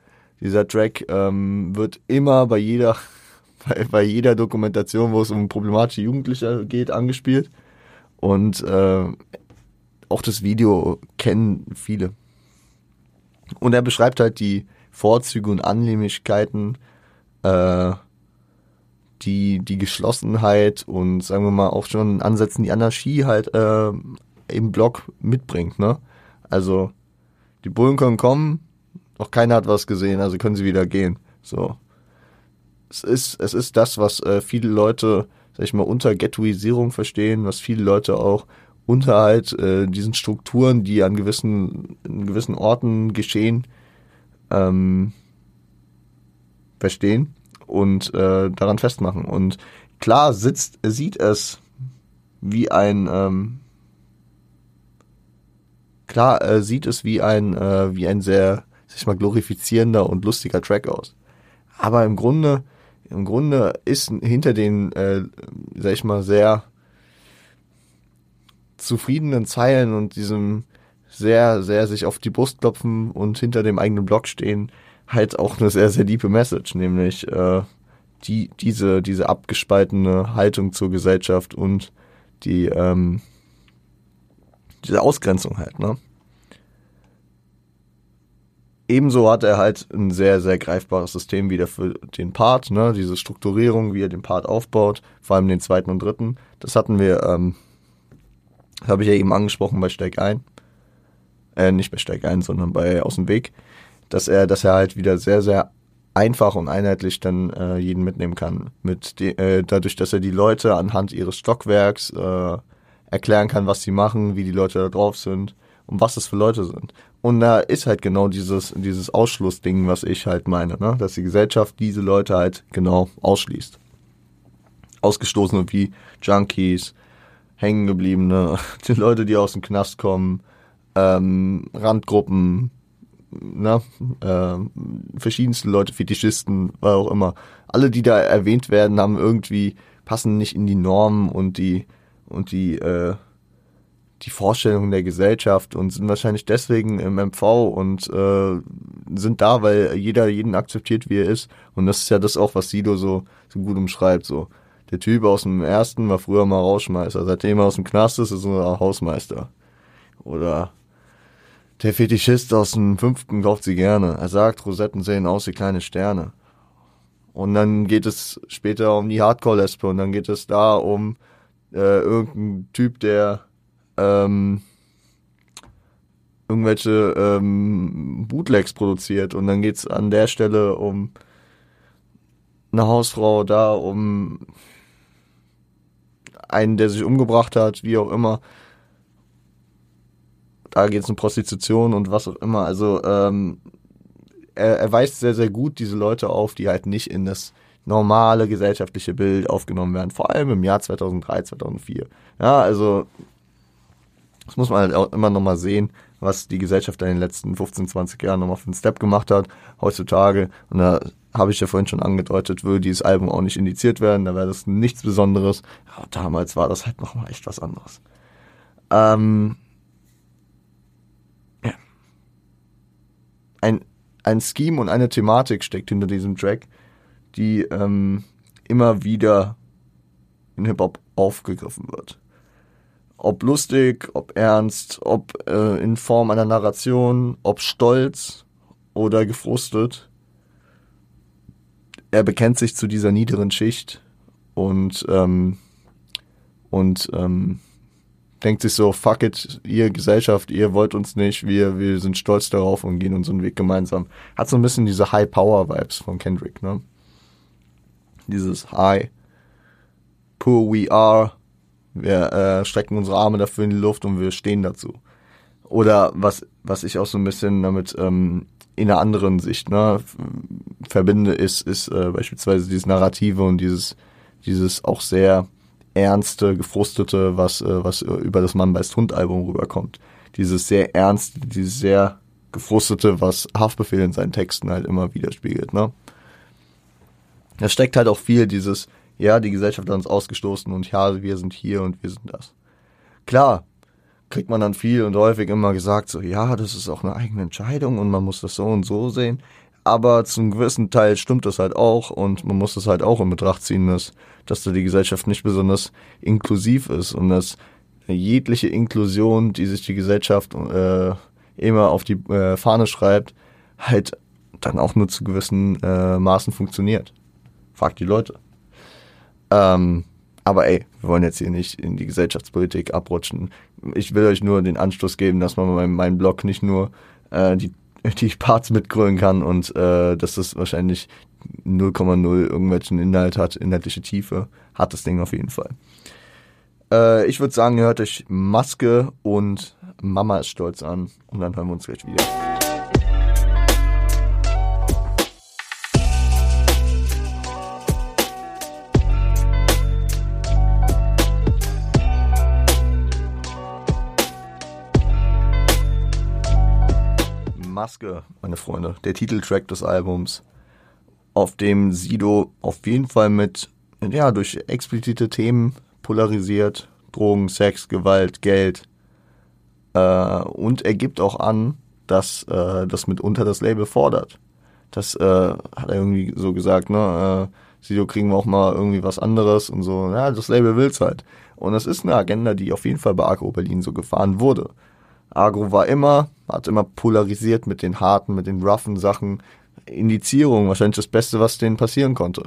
Dieser Track ähm, wird immer bei jeder, (laughs) bei, bei, jeder Dokumentation, wo es um problematische Jugendliche geht, angespielt. Und äh, auch das Video kennen viele. Und er beschreibt halt die Vorzüge und Annehmlichkeiten äh, die, die Geschlossenheit und sagen wir mal auch schon Ansätzen die Anarchie halt äh, im Block mitbringt, ne? Also die Bullen können kommen, noch keiner hat was gesehen, also können sie wieder gehen. So. Es ist, es ist das, was äh, viele Leute, sag ich mal, unter Ghettoisierung verstehen, was viele Leute auch unter halt äh, diesen Strukturen, die an gewissen, in gewissen Orten geschehen, ähm, verstehen und äh, daran festmachen. Und klar sitzt, sieht es wie ein ähm, klar äh, sieht es wie ein, äh, wie ein sehr, sag mal, glorifizierender und lustiger Track aus. Aber im Grunde, im Grunde ist hinter den, äh, sag ich mal, sehr zufriedenen Zeilen und diesem sehr, sehr sich auf die Brust klopfen und hinter dem eigenen Blog stehen, halt auch eine sehr, sehr diepe Message, nämlich äh, die, diese, diese abgespaltene Haltung zur Gesellschaft und die, ähm, diese Ausgrenzung halt, ne? Ebenso hat er halt ein sehr, sehr greifbares System wieder für den Part, ne? Diese Strukturierung, wie er den Part aufbaut, vor allem den zweiten und dritten. Das hatten wir, ähm, habe ich ja eben angesprochen bei Steig ein. Äh, nicht bei Steig ein, sondern bei Aus dem Weg. Dass er, dass er halt wieder sehr, sehr einfach und einheitlich dann äh, jeden mitnehmen kann. Mit de, äh, dadurch, dass er die Leute anhand ihres Stockwerks äh, erklären kann, was sie machen, wie die Leute da drauf sind und was das für Leute sind. Und da ist halt genau dieses, dieses Ausschlussding, was ich halt meine, ne? dass die Gesellschaft diese Leute halt genau ausschließt. Ausgestoßene wie Junkies, Hängengebliebene, die Leute, die aus dem Knast kommen, ähm, Randgruppen, ne? äh, verschiedenste Leute, Fetischisten, was auch immer. Alle, die da erwähnt werden, haben irgendwie, passen nicht in die Normen und die, und die, äh, die Vorstellungen der Gesellschaft und sind wahrscheinlich deswegen im MV und äh, sind da, weil jeder jeden akzeptiert, wie er ist. Und das ist ja das auch, was Sido so, so gut umschreibt. So, der Typ aus dem ersten war früher mal Rauschmeister, seitdem er aus dem Knast ist, ist er Hausmeister. Oder der Fetischist aus dem fünften kauft sie gerne. Er sagt, Rosetten sehen aus wie kleine Sterne. Und dann geht es später um die Hardcore-Lesbe und dann geht es da um äh, irgendein Typ, der ähm, irgendwelche ähm, Bootlegs produziert und dann geht's an der Stelle um eine Hausfrau, da um einen, der sich umgebracht hat, wie auch immer. Da geht's um Prostitution und was auch immer. Also ähm, er, er weist sehr, sehr gut diese Leute auf, die halt nicht in das normale gesellschaftliche Bild aufgenommen werden, vor allem im Jahr 2003, 2004. Ja, also das muss man halt auch immer nochmal sehen, was die Gesellschaft in den letzten 15, 20 Jahren nochmal für einen Step gemacht hat, heutzutage. Und da habe ich ja vorhin schon angedeutet, würde dieses Album auch nicht indiziert werden, da wäre das nichts Besonderes. Aber damals war das halt nochmal echt was anderes. Ähm, ja. Ein, ein Scheme und eine Thematik steckt hinter diesem Track, die ähm, immer wieder in Hip-Hop aufgegriffen wird ob lustig, ob ernst, ob äh, in Form einer Narration, ob stolz oder gefrustet. Er bekennt sich zu dieser niederen Schicht und ähm, und ähm, denkt sich so, fuck it, ihr Gesellschaft, ihr wollt uns nicht, wir, wir sind stolz darauf und gehen unseren Weg gemeinsam. Hat so ein bisschen diese High-Power-Vibes von Kendrick, ne? Dieses High, poor we are, wir äh, strecken unsere Arme dafür in die Luft und wir stehen dazu. Oder was, was ich auch so ein bisschen damit ähm, in einer anderen Sicht ne, verbinde, ist, ist äh, beispielsweise dieses Narrative und dieses, dieses auch sehr ernste, gefrustete, was, äh, was über das Mann beißt Hund Album rüberkommt. Dieses sehr ernste, dieses sehr gefrustete, was Haftbefehl in seinen Texten halt immer widerspiegelt. Ne? Da steckt halt auch viel dieses, ja, die Gesellschaft hat uns ausgestoßen und ja, wir sind hier und wir sind das. Klar, kriegt man dann viel und häufig immer gesagt, so, ja, das ist auch eine eigene Entscheidung und man muss das so und so sehen. Aber zum gewissen Teil stimmt das halt auch und man muss das halt auch in Betracht ziehen, dass, dass da die Gesellschaft nicht besonders inklusiv ist und dass jegliche Inklusion, die sich die Gesellschaft äh, immer auf die äh, Fahne schreibt, halt dann auch nur zu gewissen äh, Maßen funktioniert. Fragt die Leute. Ähm, aber ey, wir wollen jetzt hier nicht in die Gesellschaftspolitik abrutschen. Ich will euch nur den Anstoß geben, dass man bei meinem Blog nicht nur äh, die, die Parts mitgrölen kann und äh, dass das wahrscheinlich 0,0 irgendwelchen Inhalt hat, inhaltliche Tiefe, hat das Ding auf jeden Fall. Äh, ich würde sagen, ihr hört euch Maske und Mama ist stolz an und dann hören wir uns gleich wieder. Maske, meine Freunde, der Titeltrack des Albums, auf dem Sido auf jeden Fall mit, ja, durch explizite Themen polarisiert, Drogen, Sex, Gewalt, Geld, äh, und er gibt auch an, dass äh, das mitunter das Label fordert. Das äh, hat er irgendwie so gesagt, ne, äh, Sido kriegen wir auch mal irgendwie was anderes und so, ja, das Label will's halt. Und das ist eine Agenda, die auf jeden Fall bei Agro Berlin so gefahren wurde. Agro war immer, hat immer polarisiert mit den harten, mit den roughen Sachen. Indizierung, wahrscheinlich das Beste, was denen passieren konnte.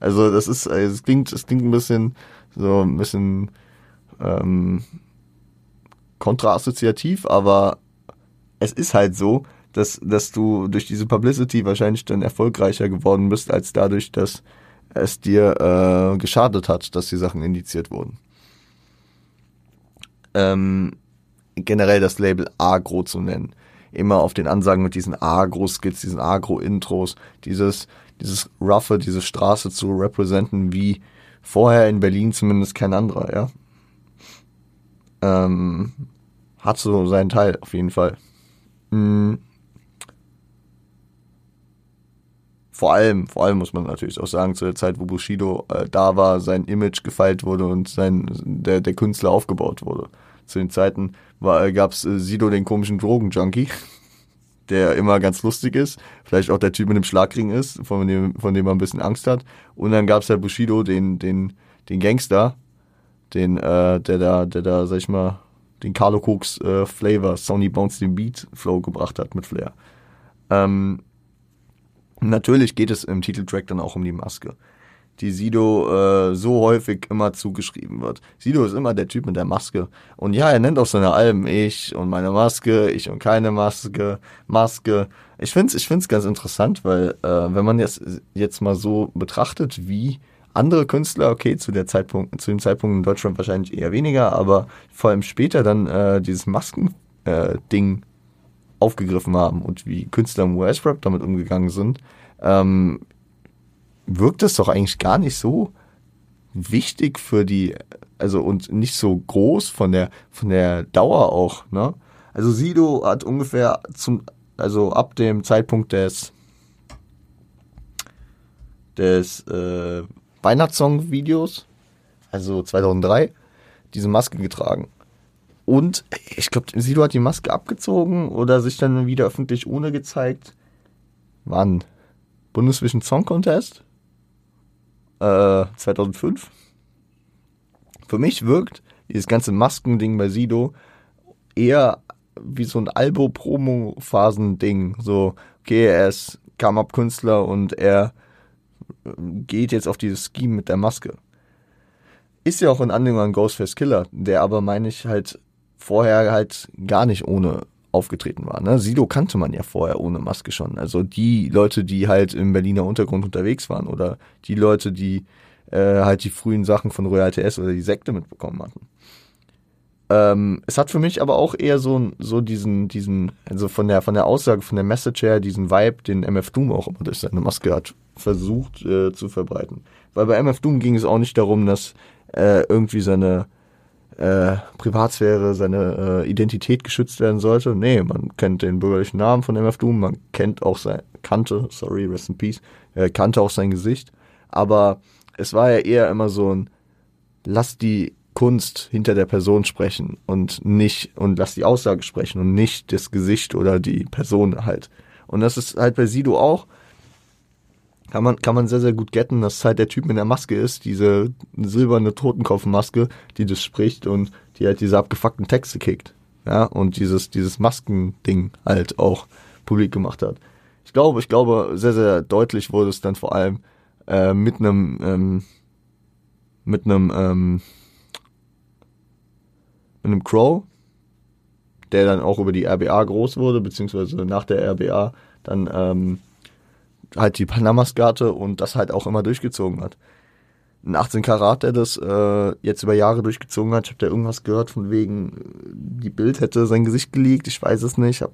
Also das ist, es klingt, es klingt ein bisschen so ein bisschen ähm, kontraassoziativ, aber es ist halt so, dass, dass du durch diese Publicity wahrscheinlich dann erfolgreicher geworden bist, als dadurch, dass es dir äh, geschadet hat, dass die Sachen indiziert wurden. Ähm, generell das Label Agro zu nennen. Immer auf den Ansagen mit diesen Agro-Skits, diesen Agro-Intros, dieses, dieses Roughe, diese Straße zu representen, wie vorher in Berlin zumindest kein anderer, ja. Ähm, hat so seinen Teil auf jeden Fall. Mhm. Vor allem, vor allem muss man natürlich auch sagen, zu der Zeit, wo Bushido äh, da war, sein Image gefeilt wurde und sein, der, der Künstler aufgebaut wurde. Zu den Zeiten äh, gab es äh, Sido den komischen Drogenjunkie, (laughs) der immer ganz lustig ist, vielleicht auch der Typ mit dem Schlagring ist, von dem, von dem man ein bisschen Angst hat. Und dann gab es halt Bushido, den, den, den Gangster, den, äh, der da, der da, sag ich mal, den Carlo Cooks äh, Flavor, Sony Bounce den Beat Flow gebracht hat mit Flair. Ähm, natürlich geht es im Titeltrack dann auch um die Maske, die Sido äh, so häufig immer zugeschrieben wird. Sido ist immer der Typ mit der Maske. Und ja, er nennt auch seine Alben ich und meine Maske, ich und keine Maske, Maske. Ich find's, ich find's ganz interessant, weil äh, wenn man jetzt, jetzt mal so betrachtet, wie andere Künstler, okay, zu der Zeitpunkt, zu dem Zeitpunkt in Deutschland wahrscheinlich eher weniger, aber vor allem später dann äh, dieses Masken-Ding äh, aufgegriffen haben und wie Künstler im US-Rap damit umgegangen sind, ähm, wirkt es doch eigentlich gar nicht so wichtig für die, also und nicht so groß von der von der Dauer auch, ne? Also Sido hat ungefähr zum, also ab dem Zeitpunkt des des äh, Weihnachtssong-Videos, also 2003, diese Maske getragen. Und ich glaube, Sido hat die Maske abgezogen oder sich dann wieder öffentlich ohne gezeigt. Wann? Bundesvision Song Contest? Äh, 2005? Für mich wirkt dieses ganze Maskending bei Sido eher wie so ein Albo-Promo-Phasen-Ding. So, okay, er ist Come-Up-Künstler und er geht jetzt auf dieses Scheme mit der Maske. Ist ja auch ein Anlehnung an Ghostface Killer, der aber, meine ich, halt vorher halt gar nicht ohne aufgetreten war. Ne? Sido kannte man ja vorher ohne Maske schon. Also die Leute, die halt im Berliner Untergrund unterwegs waren oder die Leute, die äh, halt die frühen Sachen von Royal TS oder die Sekte mitbekommen hatten. Ähm, es hat für mich aber auch eher so, so diesen, diesen, also von der, von der Aussage, von der Message her, diesen Vibe, den MF Doom auch immer durch seine Maske hat versucht äh, zu verbreiten. Weil bei MF Doom ging es auch nicht darum, dass äh, irgendwie seine äh, Privatsphäre, seine äh, Identität geschützt werden sollte. Nee, man kennt den bürgerlichen Namen von MF Doom, man kennt auch sein, kannte, sorry, rest in peace, äh, kannte auch sein Gesicht. Aber es war ja eher immer so ein, lass die Kunst hinter der Person sprechen und nicht, und lass die Aussage sprechen und nicht das Gesicht oder die Person halt. Und das ist halt bei Sido auch, kann man, kann man sehr, sehr gut getten, dass halt der Typ mit der Maske ist, diese silberne Totenkopfmaske, die das spricht und die halt diese abgefuckten Texte kickt. Ja, und dieses, dieses Maskending halt auch publik gemacht hat. Ich glaube, ich glaube, sehr, sehr deutlich wurde es dann vor allem äh, mit einem, ähm, mit einem, ähm, mit einem Crow, der dann auch über die RBA groß wurde, beziehungsweise nach der RBA dann ähm, halt die Panama-Skate und das halt auch immer durchgezogen hat. Ein 18 Karat, der das äh, jetzt über Jahre durchgezogen hat, ich habe da irgendwas gehört von wegen, die Bild hätte sein Gesicht geleakt, ich weiß es nicht, hab,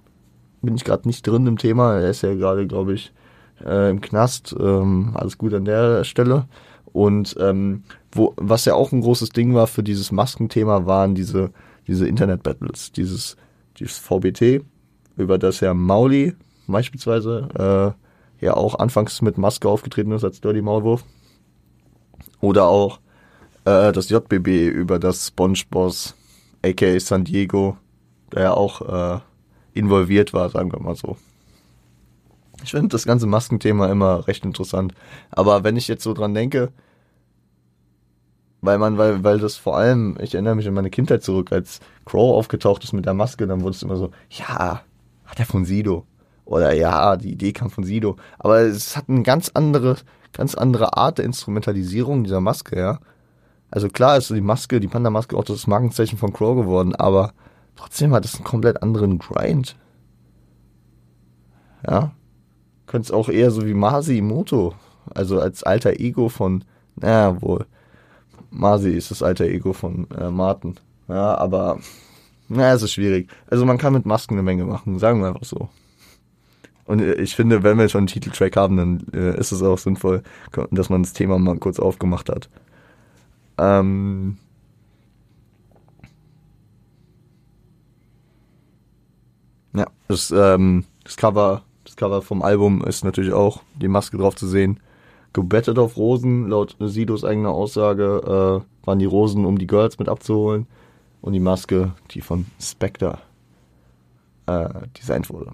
bin ich gerade nicht drin im Thema, er ist ja gerade, glaube ich, äh, im Knast, ähm, alles gut an der Stelle. Und ähm, wo, was ja auch ein großes Ding war für dieses Maskenthema, waren diese, diese Internet-Battles, dieses, dieses VBT, über das Herr Mauli beispielsweise äh, ja auch anfangs mit Maske aufgetreten ist als Dirty Maulwurf. Oder auch äh, das JBB über das SpongeBoss, aka San Diego, der ja auch äh, involviert war, sagen wir mal so. Ich finde das ganze Maskenthema immer recht interessant. Aber wenn ich jetzt so dran denke, weil man, weil, weil das vor allem, ich erinnere mich an meine Kindheit zurück, als Crow aufgetaucht ist mit der Maske, dann wurde es immer so, ja, hat er von Sido. Oder ja, die Idee kam von Sido. Aber es hat eine ganz andere, ganz andere Art der Instrumentalisierung dieser Maske, ja. Also klar ist die Maske, die Panda-Maske auch das Markenzeichen von Crow geworden, aber trotzdem hat es einen komplett anderen Grind. Ja. Könnte es auch eher so wie Masi Moto, also als alter Ego von, naja, wohl. Masi ist das alter Ego von äh, Martin. Ja, aber, naja, es ist schwierig. Also man kann mit Masken eine Menge machen, sagen wir einfach so. Und äh, ich finde, wenn wir schon einen Titeltrack haben, dann äh, ist es auch sinnvoll, dass man das Thema mal kurz aufgemacht hat. Ähm ja, das, ähm, das Cover, das Cover vom Album ist natürlich auch die Maske drauf zu sehen. Gebettet auf Rosen, laut Sidos eigener Aussage, äh, waren die Rosen, um die Girls mit abzuholen. Und die Maske, die von Spectre äh, designt wurde.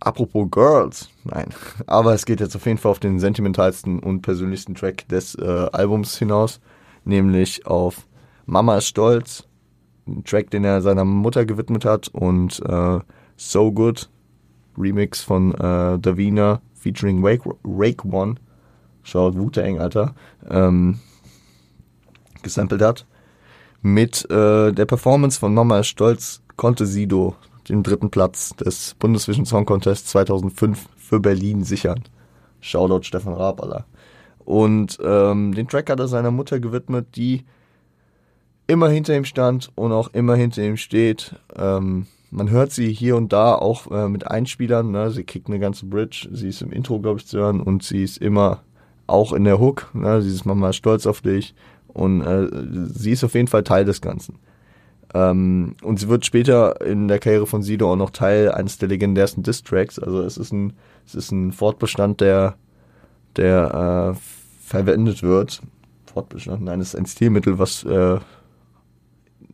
Apropos Girls, nein. Aber es geht jetzt auf jeden Fall auf den sentimentalsten und persönlichsten Track des äh, Albums hinaus, nämlich auf Mama ist stolz, ein Track, den er seiner Mutter gewidmet hat und äh, So Good, Remix von äh, Davina featuring Wake, Rake One, schaut Wu-Tang, Alter, ähm, gesampelt hat. Mit äh, der Performance von Mama ist stolz konnte Sido den dritten Platz des Bundesvision Song Contest 2005 für Berlin sichern. Shoutout Stefan Raab, Alter. Und ähm, den Track hat er seiner Mutter gewidmet, die immer hinter ihm stand und auch immer hinter ihm steht. Ähm, man hört sie hier und da auch äh, mit Einspielern. Ne? Sie kriegt eine ganze Bridge. Sie ist im Intro, glaube ich, zu hören und sie ist immer auch in der Hook. Ne? Sie ist Mama stolz auf dich und äh, sie ist auf jeden Fall Teil des Ganzen. Ähm, und sie wird später in der Karriere von Sido auch noch Teil eines der legendärsten Diss-Tracks. Also es ist ein, es ist ein Fortbestand, der, der äh, verwendet wird. Fortbestand, nein, es ist ein Stilmittel, was äh,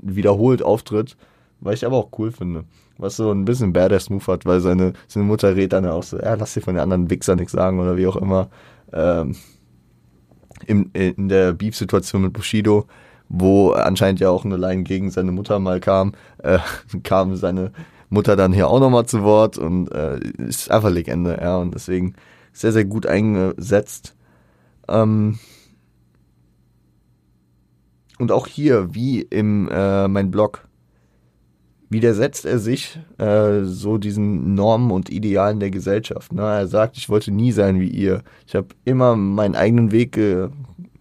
wiederholt auftritt, was ich aber auch cool finde. Was so ein bisschen Badass-Move hat, weil seine, seine Mutter redet dann auch so, ja, lass dir von den anderen Wichser nichts sagen oder wie auch immer. Ähm, in, in der Beef-Situation mit Bushido wo anscheinend ja auch eine Line gegen seine Mutter mal kam, äh, (laughs) kam seine Mutter dann hier auch nochmal zu Wort und äh, ist einfach Legende, ja, und deswegen sehr, sehr gut eingesetzt. Ähm und auch hier, wie im äh, mein Blog, widersetzt er sich äh, so diesen Normen und Idealen der Gesellschaft. Ne? Er sagt, ich wollte nie sein wie ihr. Ich habe immer meinen eigenen Weg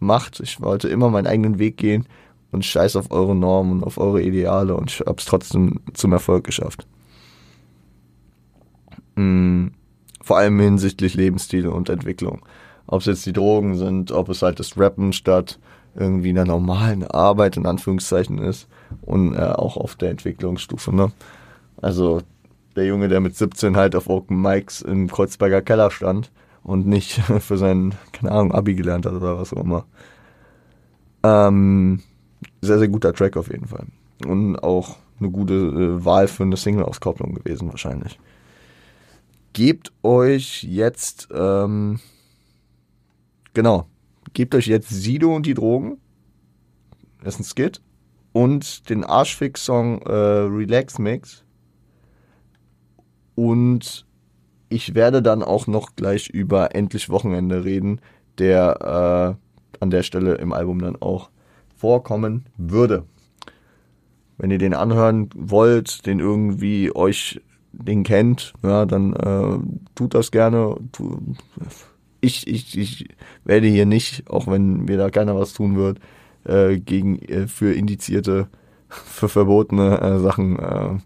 gemacht. Ich wollte immer meinen eigenen Weg gehen und scheiß auf eure Normen und auf eure Ideale und ich hab's trotzdem zum Erfolg geschafft. Mhm. Vor allem hinsichtlich Lebensstile und Entwicklung. Ob es jetzt die Drogen sind, ob es halt das Rappen statt irgendwie einer normalen Arbeit in Anführungszeichen ist und äh, auch auf der Entwicklungsstufe. Ne? Also der Junge, der mit 17 halt auf Open Mics im Kreuzberger Keller stand und nicht (laughs) für sein, keine Ahnung, Abi gelernt hat oder was auch immer. Ähm, sehr, sehr guter Track auf jeden Fall. Und auch eine gute äh, Wahl für eine Single-Auskopplung gewesen wahrscheinlich. Gebt euch jetzt, ähm, genau, gebt euch jetzt Sido und die Drogen. Das ist ein Skit. Und den Arschfix-Song äh, Relax Mix. Und ich werde dann auch noch gleich über Endlich Wochenende reden, der äh, an der Stelle im Album dann auch vorkommen würde. Wenn ihr den anhören wollt, den irgendwie euch den kennt, ja, dann äh, tut das gerne. Ich, ich, ich werde hier nicht, auch wenn mir da keiner was tun wird, äh, gegen äh, für indizierte, für verbotene äh, Sachen äh,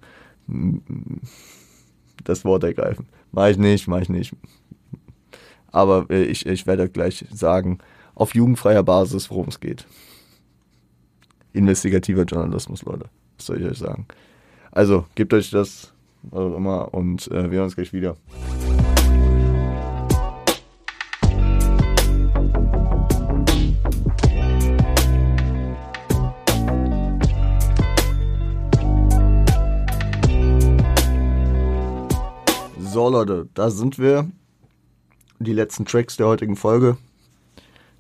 das Wort ergreifen. Mach ich nicht, mach ich nicht. Aber äh, ich, ich werde gleich sagen, auf jugendfreier Basis, worum es geht investigativer Journalismus, Leute. Was soll ich euch sagen? Also, gebt euch das, was auch immer, und äh, wir hören uns gleich wieder. So Leute, da sind wir. Die letzten Tracks der heutigen Folge.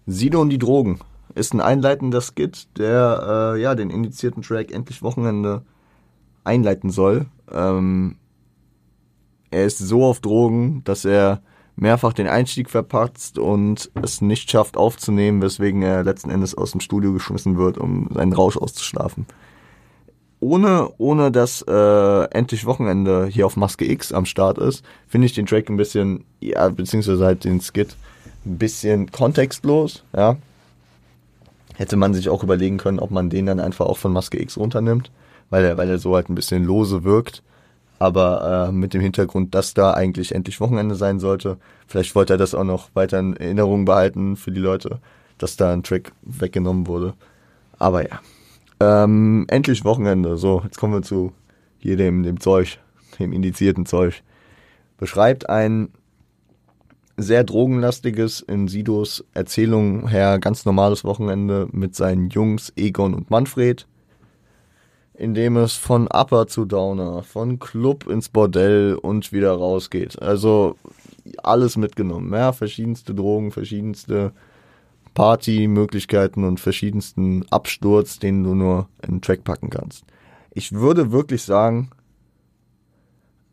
Sido und die Drogen ist ein einleitender Skit, der äh, ja den indizierten Track Endlich Wochenende einleiten soll. Ähm, er ist so auf Drogen, dass er mehrfach den Einstieg verpatzt und es nicht schafft aufzunehmen, weswegen er letzten Endes aus dem Studio geschmissen wird, um seinen Rausch auszuschlafen ohne, ohne dass äh, endlich Wochenende hier auf Maske X am Start ist, finde ich den Track ein bisschen, ja, beziehungsweise halt den Skit ein bisschen kontextlos, ja. Hätte man sich auch überlegen können, ob man den dann einfach auch von Maske X runternimmt, weil er, weil er so halt ein bisschen lose wirkt. Aber äh, mit dem Hintergrund, dass da eigentlich endlich Wochenende sein sollte. Vielleicht wollte er das auch noch weiter in Erinnerung behalten für die Leute, dass da ein Track weggenommen wurde. Aber ja, ähm, endlich Wochenende. So, jetzt kommen wir zu hier dem, dem Zeug, dem indizierten Zeug. Beschreibt ein sehr drogenlastiges, in Sidos Erzählung her ganz normales Wochenende mit seinen Jungs Egon und Manfred, in dem es von Upper zu Downer, von Club ins Bordell und wieder rausgeht. Also alles mitgenommen, ja, verschiedenste Drogen, verschiedenste Partymöglichkeiten und verschiedensten Absturz, den du nur in einen Track packen kannst. Ich würde wirklich sagen,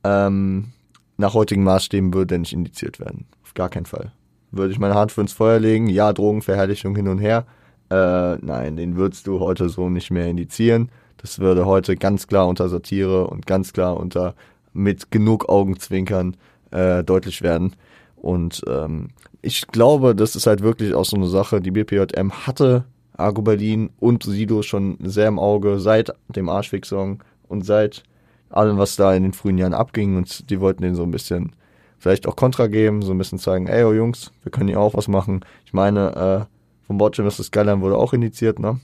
ähm, nach heutigen Maßstäben würde er nicht indiziert werden. Auf gar keinen Fall. Würde ich meine Hand für ins Feuer legen, ja, Drogenverherrlichung hin und her. Äh, nein, den würdest du heute so nicht mehr indizieren. Das würde heute ganz klar unter Satire und ganz klar unter mit genug Augenzwinkern äh, deutlich werden. Und ähm, ich glaube, das ist halt wirklich auch so eine Sache. Die BPJM hatte Argo Berlin und Sido schon sehr im Auge seit dem Arschfix-Song und seit allem, was da in den frühen Jahren abging. Und die wollten den so ein bisschen vielleicht auch Kontra geben, so ein bisschen zeigen, ey, oh Jungs, wir können hier auch was machen. Ich meine, äh, vom Botchem ist das Skyline wurde auch initiiert, ne?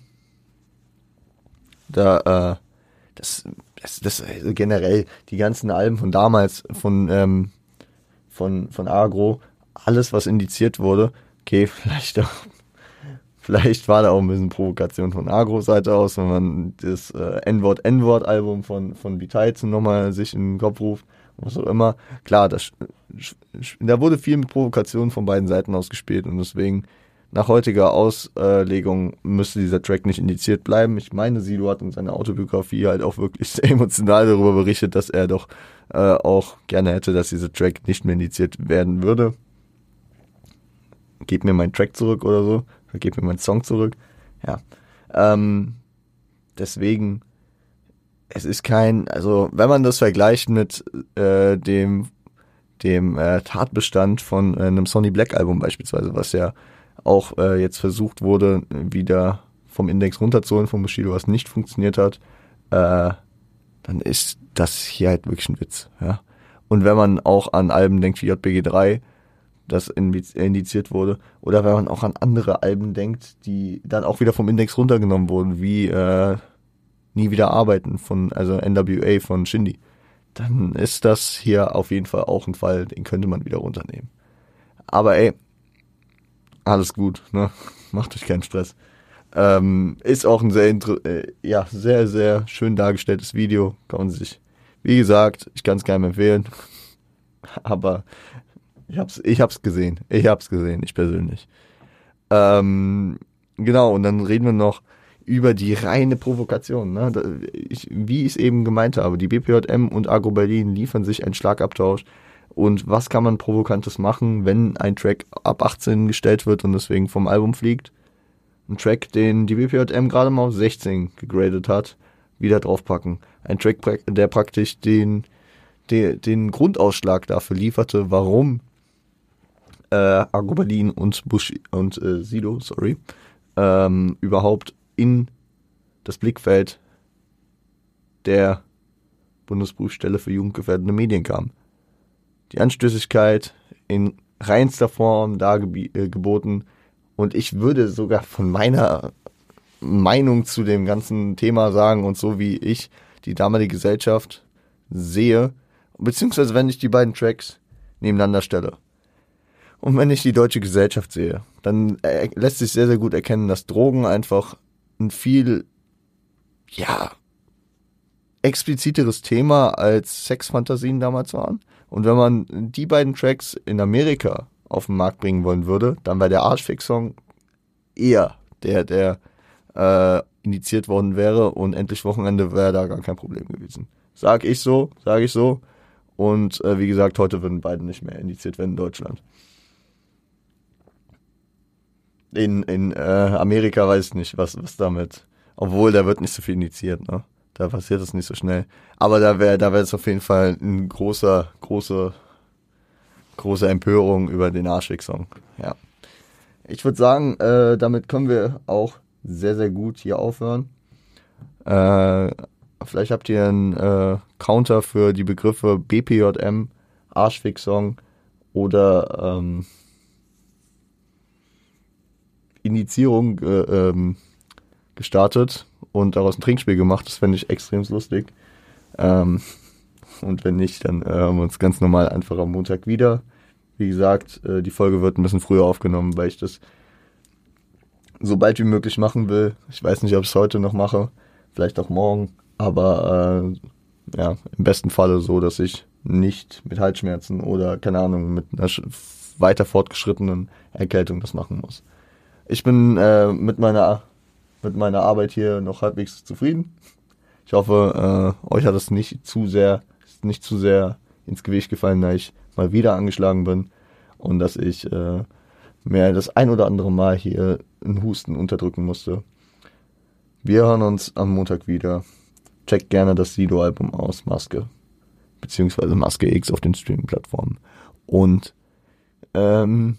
Da, äh, das, das, das also generell, die ganzen Alben von damals, von, ähm, von, von Agro, alles, was indiziert wurde, okay, (laughs) vielleicht auch, vielleicht war da auch ein bisschen Provokation von Agro-Seite aus, wenn man das äh, N-Wort, N-Wort-Album von, von Vitaizen nochmal sich in den Kopf ruft, was auch immer. Klar, das, da wurde viel mit Provokation von beiden Seiten ausgespielt und deswegen nach heutiger Auslegung müsste dieser Track nicht indiziert bleiben. Ich meine, Sido hat in seiner Autobiografie halt auch wirklich (laughs) sehr emotional darüber berichtet, dass er doch äh, auch gerne hätte, dass dieser Track nicht mehr indiziert werden würde gib mir meinen Track zurück oder so, oder gib mir meinen Song zurück. Ja. Ähm, deswegen, es ist kein, also wenn man das vergleicht mit äh, dem, dem äh, Tatbestand von äh, einem Sonny Black Album beispielsweise, was ja auch äh, jetzt versucht wurde, wieder vom Index runterzuholen von Bushido, was nicht funktioniert hat, äh, dann ist das hier halt wirklich ein Witz, ja. Und wenn man auch an Alben denkt wie JBG 3, das indiziert wurde. Oder wenn man auch an andere Alben denkt, die dann auch wieder vom Index runtergenommen wurden, wie äh, Nie wieder arbeiten von, also NWA von Shindy. Dann ist das hier auf jeden Fall auch ein Fall, den könnte man wieder runternehmen. Aber ey, alles gut, ne? (laughs) Macht euch keinen Stress. Ähm, ist auch ein sehr, äh, ja, sehr, sehr schön dargestelltes Video. Kann man sich, wie gesagt, ich kann es keinem empfehlen. (laughs) Aber ich hab's, ich hab's gesehen. Ich hab's gesehen, ich persönlich. Ähm, genau, und dann reden wir noch über die reine Provokation. Ne? Ich, wie ich es eben gemeint habe, die BPJM und Agro Berlin liefern sich einen Schlagabtausch. Und was kann man Provokantes machen, wenn ein Track ab 18 gestellt wird und deswegen vom Album fliegt? Ein Track, den die BPJM gerade mal auf 16 gegradet hat, wieder draufpacken. Ein Track, der praktisch den, den, den Grundausschlag dafür lieferte, warum äh, Argo und Bush und äh, Sido, sorry, ähm, überhaupt in das Blickfeld der Bundesprüfstelle für jugendgefährdende Medien kam. Die Anstößigkeit in reinster Form dargeboten und ich würde sogar von meiner Meinung zu dem ganzen Thema sagen und so wie ich die damalige Gesellschaft sehe, beziehungsweise wenn ich die beiden Tracks nebeneinander stelle. Und wenn ich die deutsche Gesellschaft sehe, dann lässt sich sehr, sehr gut erkennen, dass Drogen einfach ein viel, ja, expliziteres Thema als Sexfantasien damals waren. Und wenn man die beiden Tracks in Amerika auf den Markt bringen wollen würde, dann wäre der Arschfix-Song eher der, der äh, indiziert worden wäre und endlich Wochenende wäre da gar kein Problem gewesen. Sag ich so, sage ich so. Und äh, wie gesagt, heute würden beide nicht mehr indiziert werden in Deutschland. In, in äh, Amerika weiß ich nicht, was, was damit. Obwohl, da wird nicht so viel indiziert, ne? Da passiert es nicht so schnell. Aber da wäre da wäre es auf jeden Fall ein großer, große, große Empörung über den Arschweg-Song. Ja. Ich würde sagen, äh, damit können wir auch sehr, sehr gut hier aufhören. Äh, vielleicht habt ihr einen äh, Counter für die Begriffe BPJM, Arschfix-Song oder ähm, Initiierung äh, ähm, gestartet und daraus ein Trinkspiel gemacht. Das fände ich extrem lustig. Ähm, und wenn nicht, dann äh, hören wir uns ganz normal einfach am Montag wieder. Wie gesagt, äh, die Folge wird ein bisschen früher aufgenommen, weil ich das so bald wie möglich machen will. Ich weiß nicht, ob ich es heute noch mache, vielleicht auch morgen, aber äh, ja, im besten Falle so, dass ich nicht mit Halsschmerzen oder keine Ahnung mit einer weiter fortgeschrittenen Erkältung das machen muss. Ich bin äh, mit meiner mit meiner Arbeit hier noch halbwegs zufrieden. Ich hoffe, äh, euch hat es nicht zu sehr, nicht zu sehr ins Gewicht gefallen, da ich mal wieder angeschlagen bin und dass ich äh, mehr das ein oder andere Mal hier einen Husten unterdrücken musste. Wir hören uns am Montag wieder. Checkt gerne das Sido-Album aus, Maske. Beziehungsweise Maske X auf den Streaming-Plattformen. Und ähm,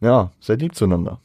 ja, seid lieb zueinander.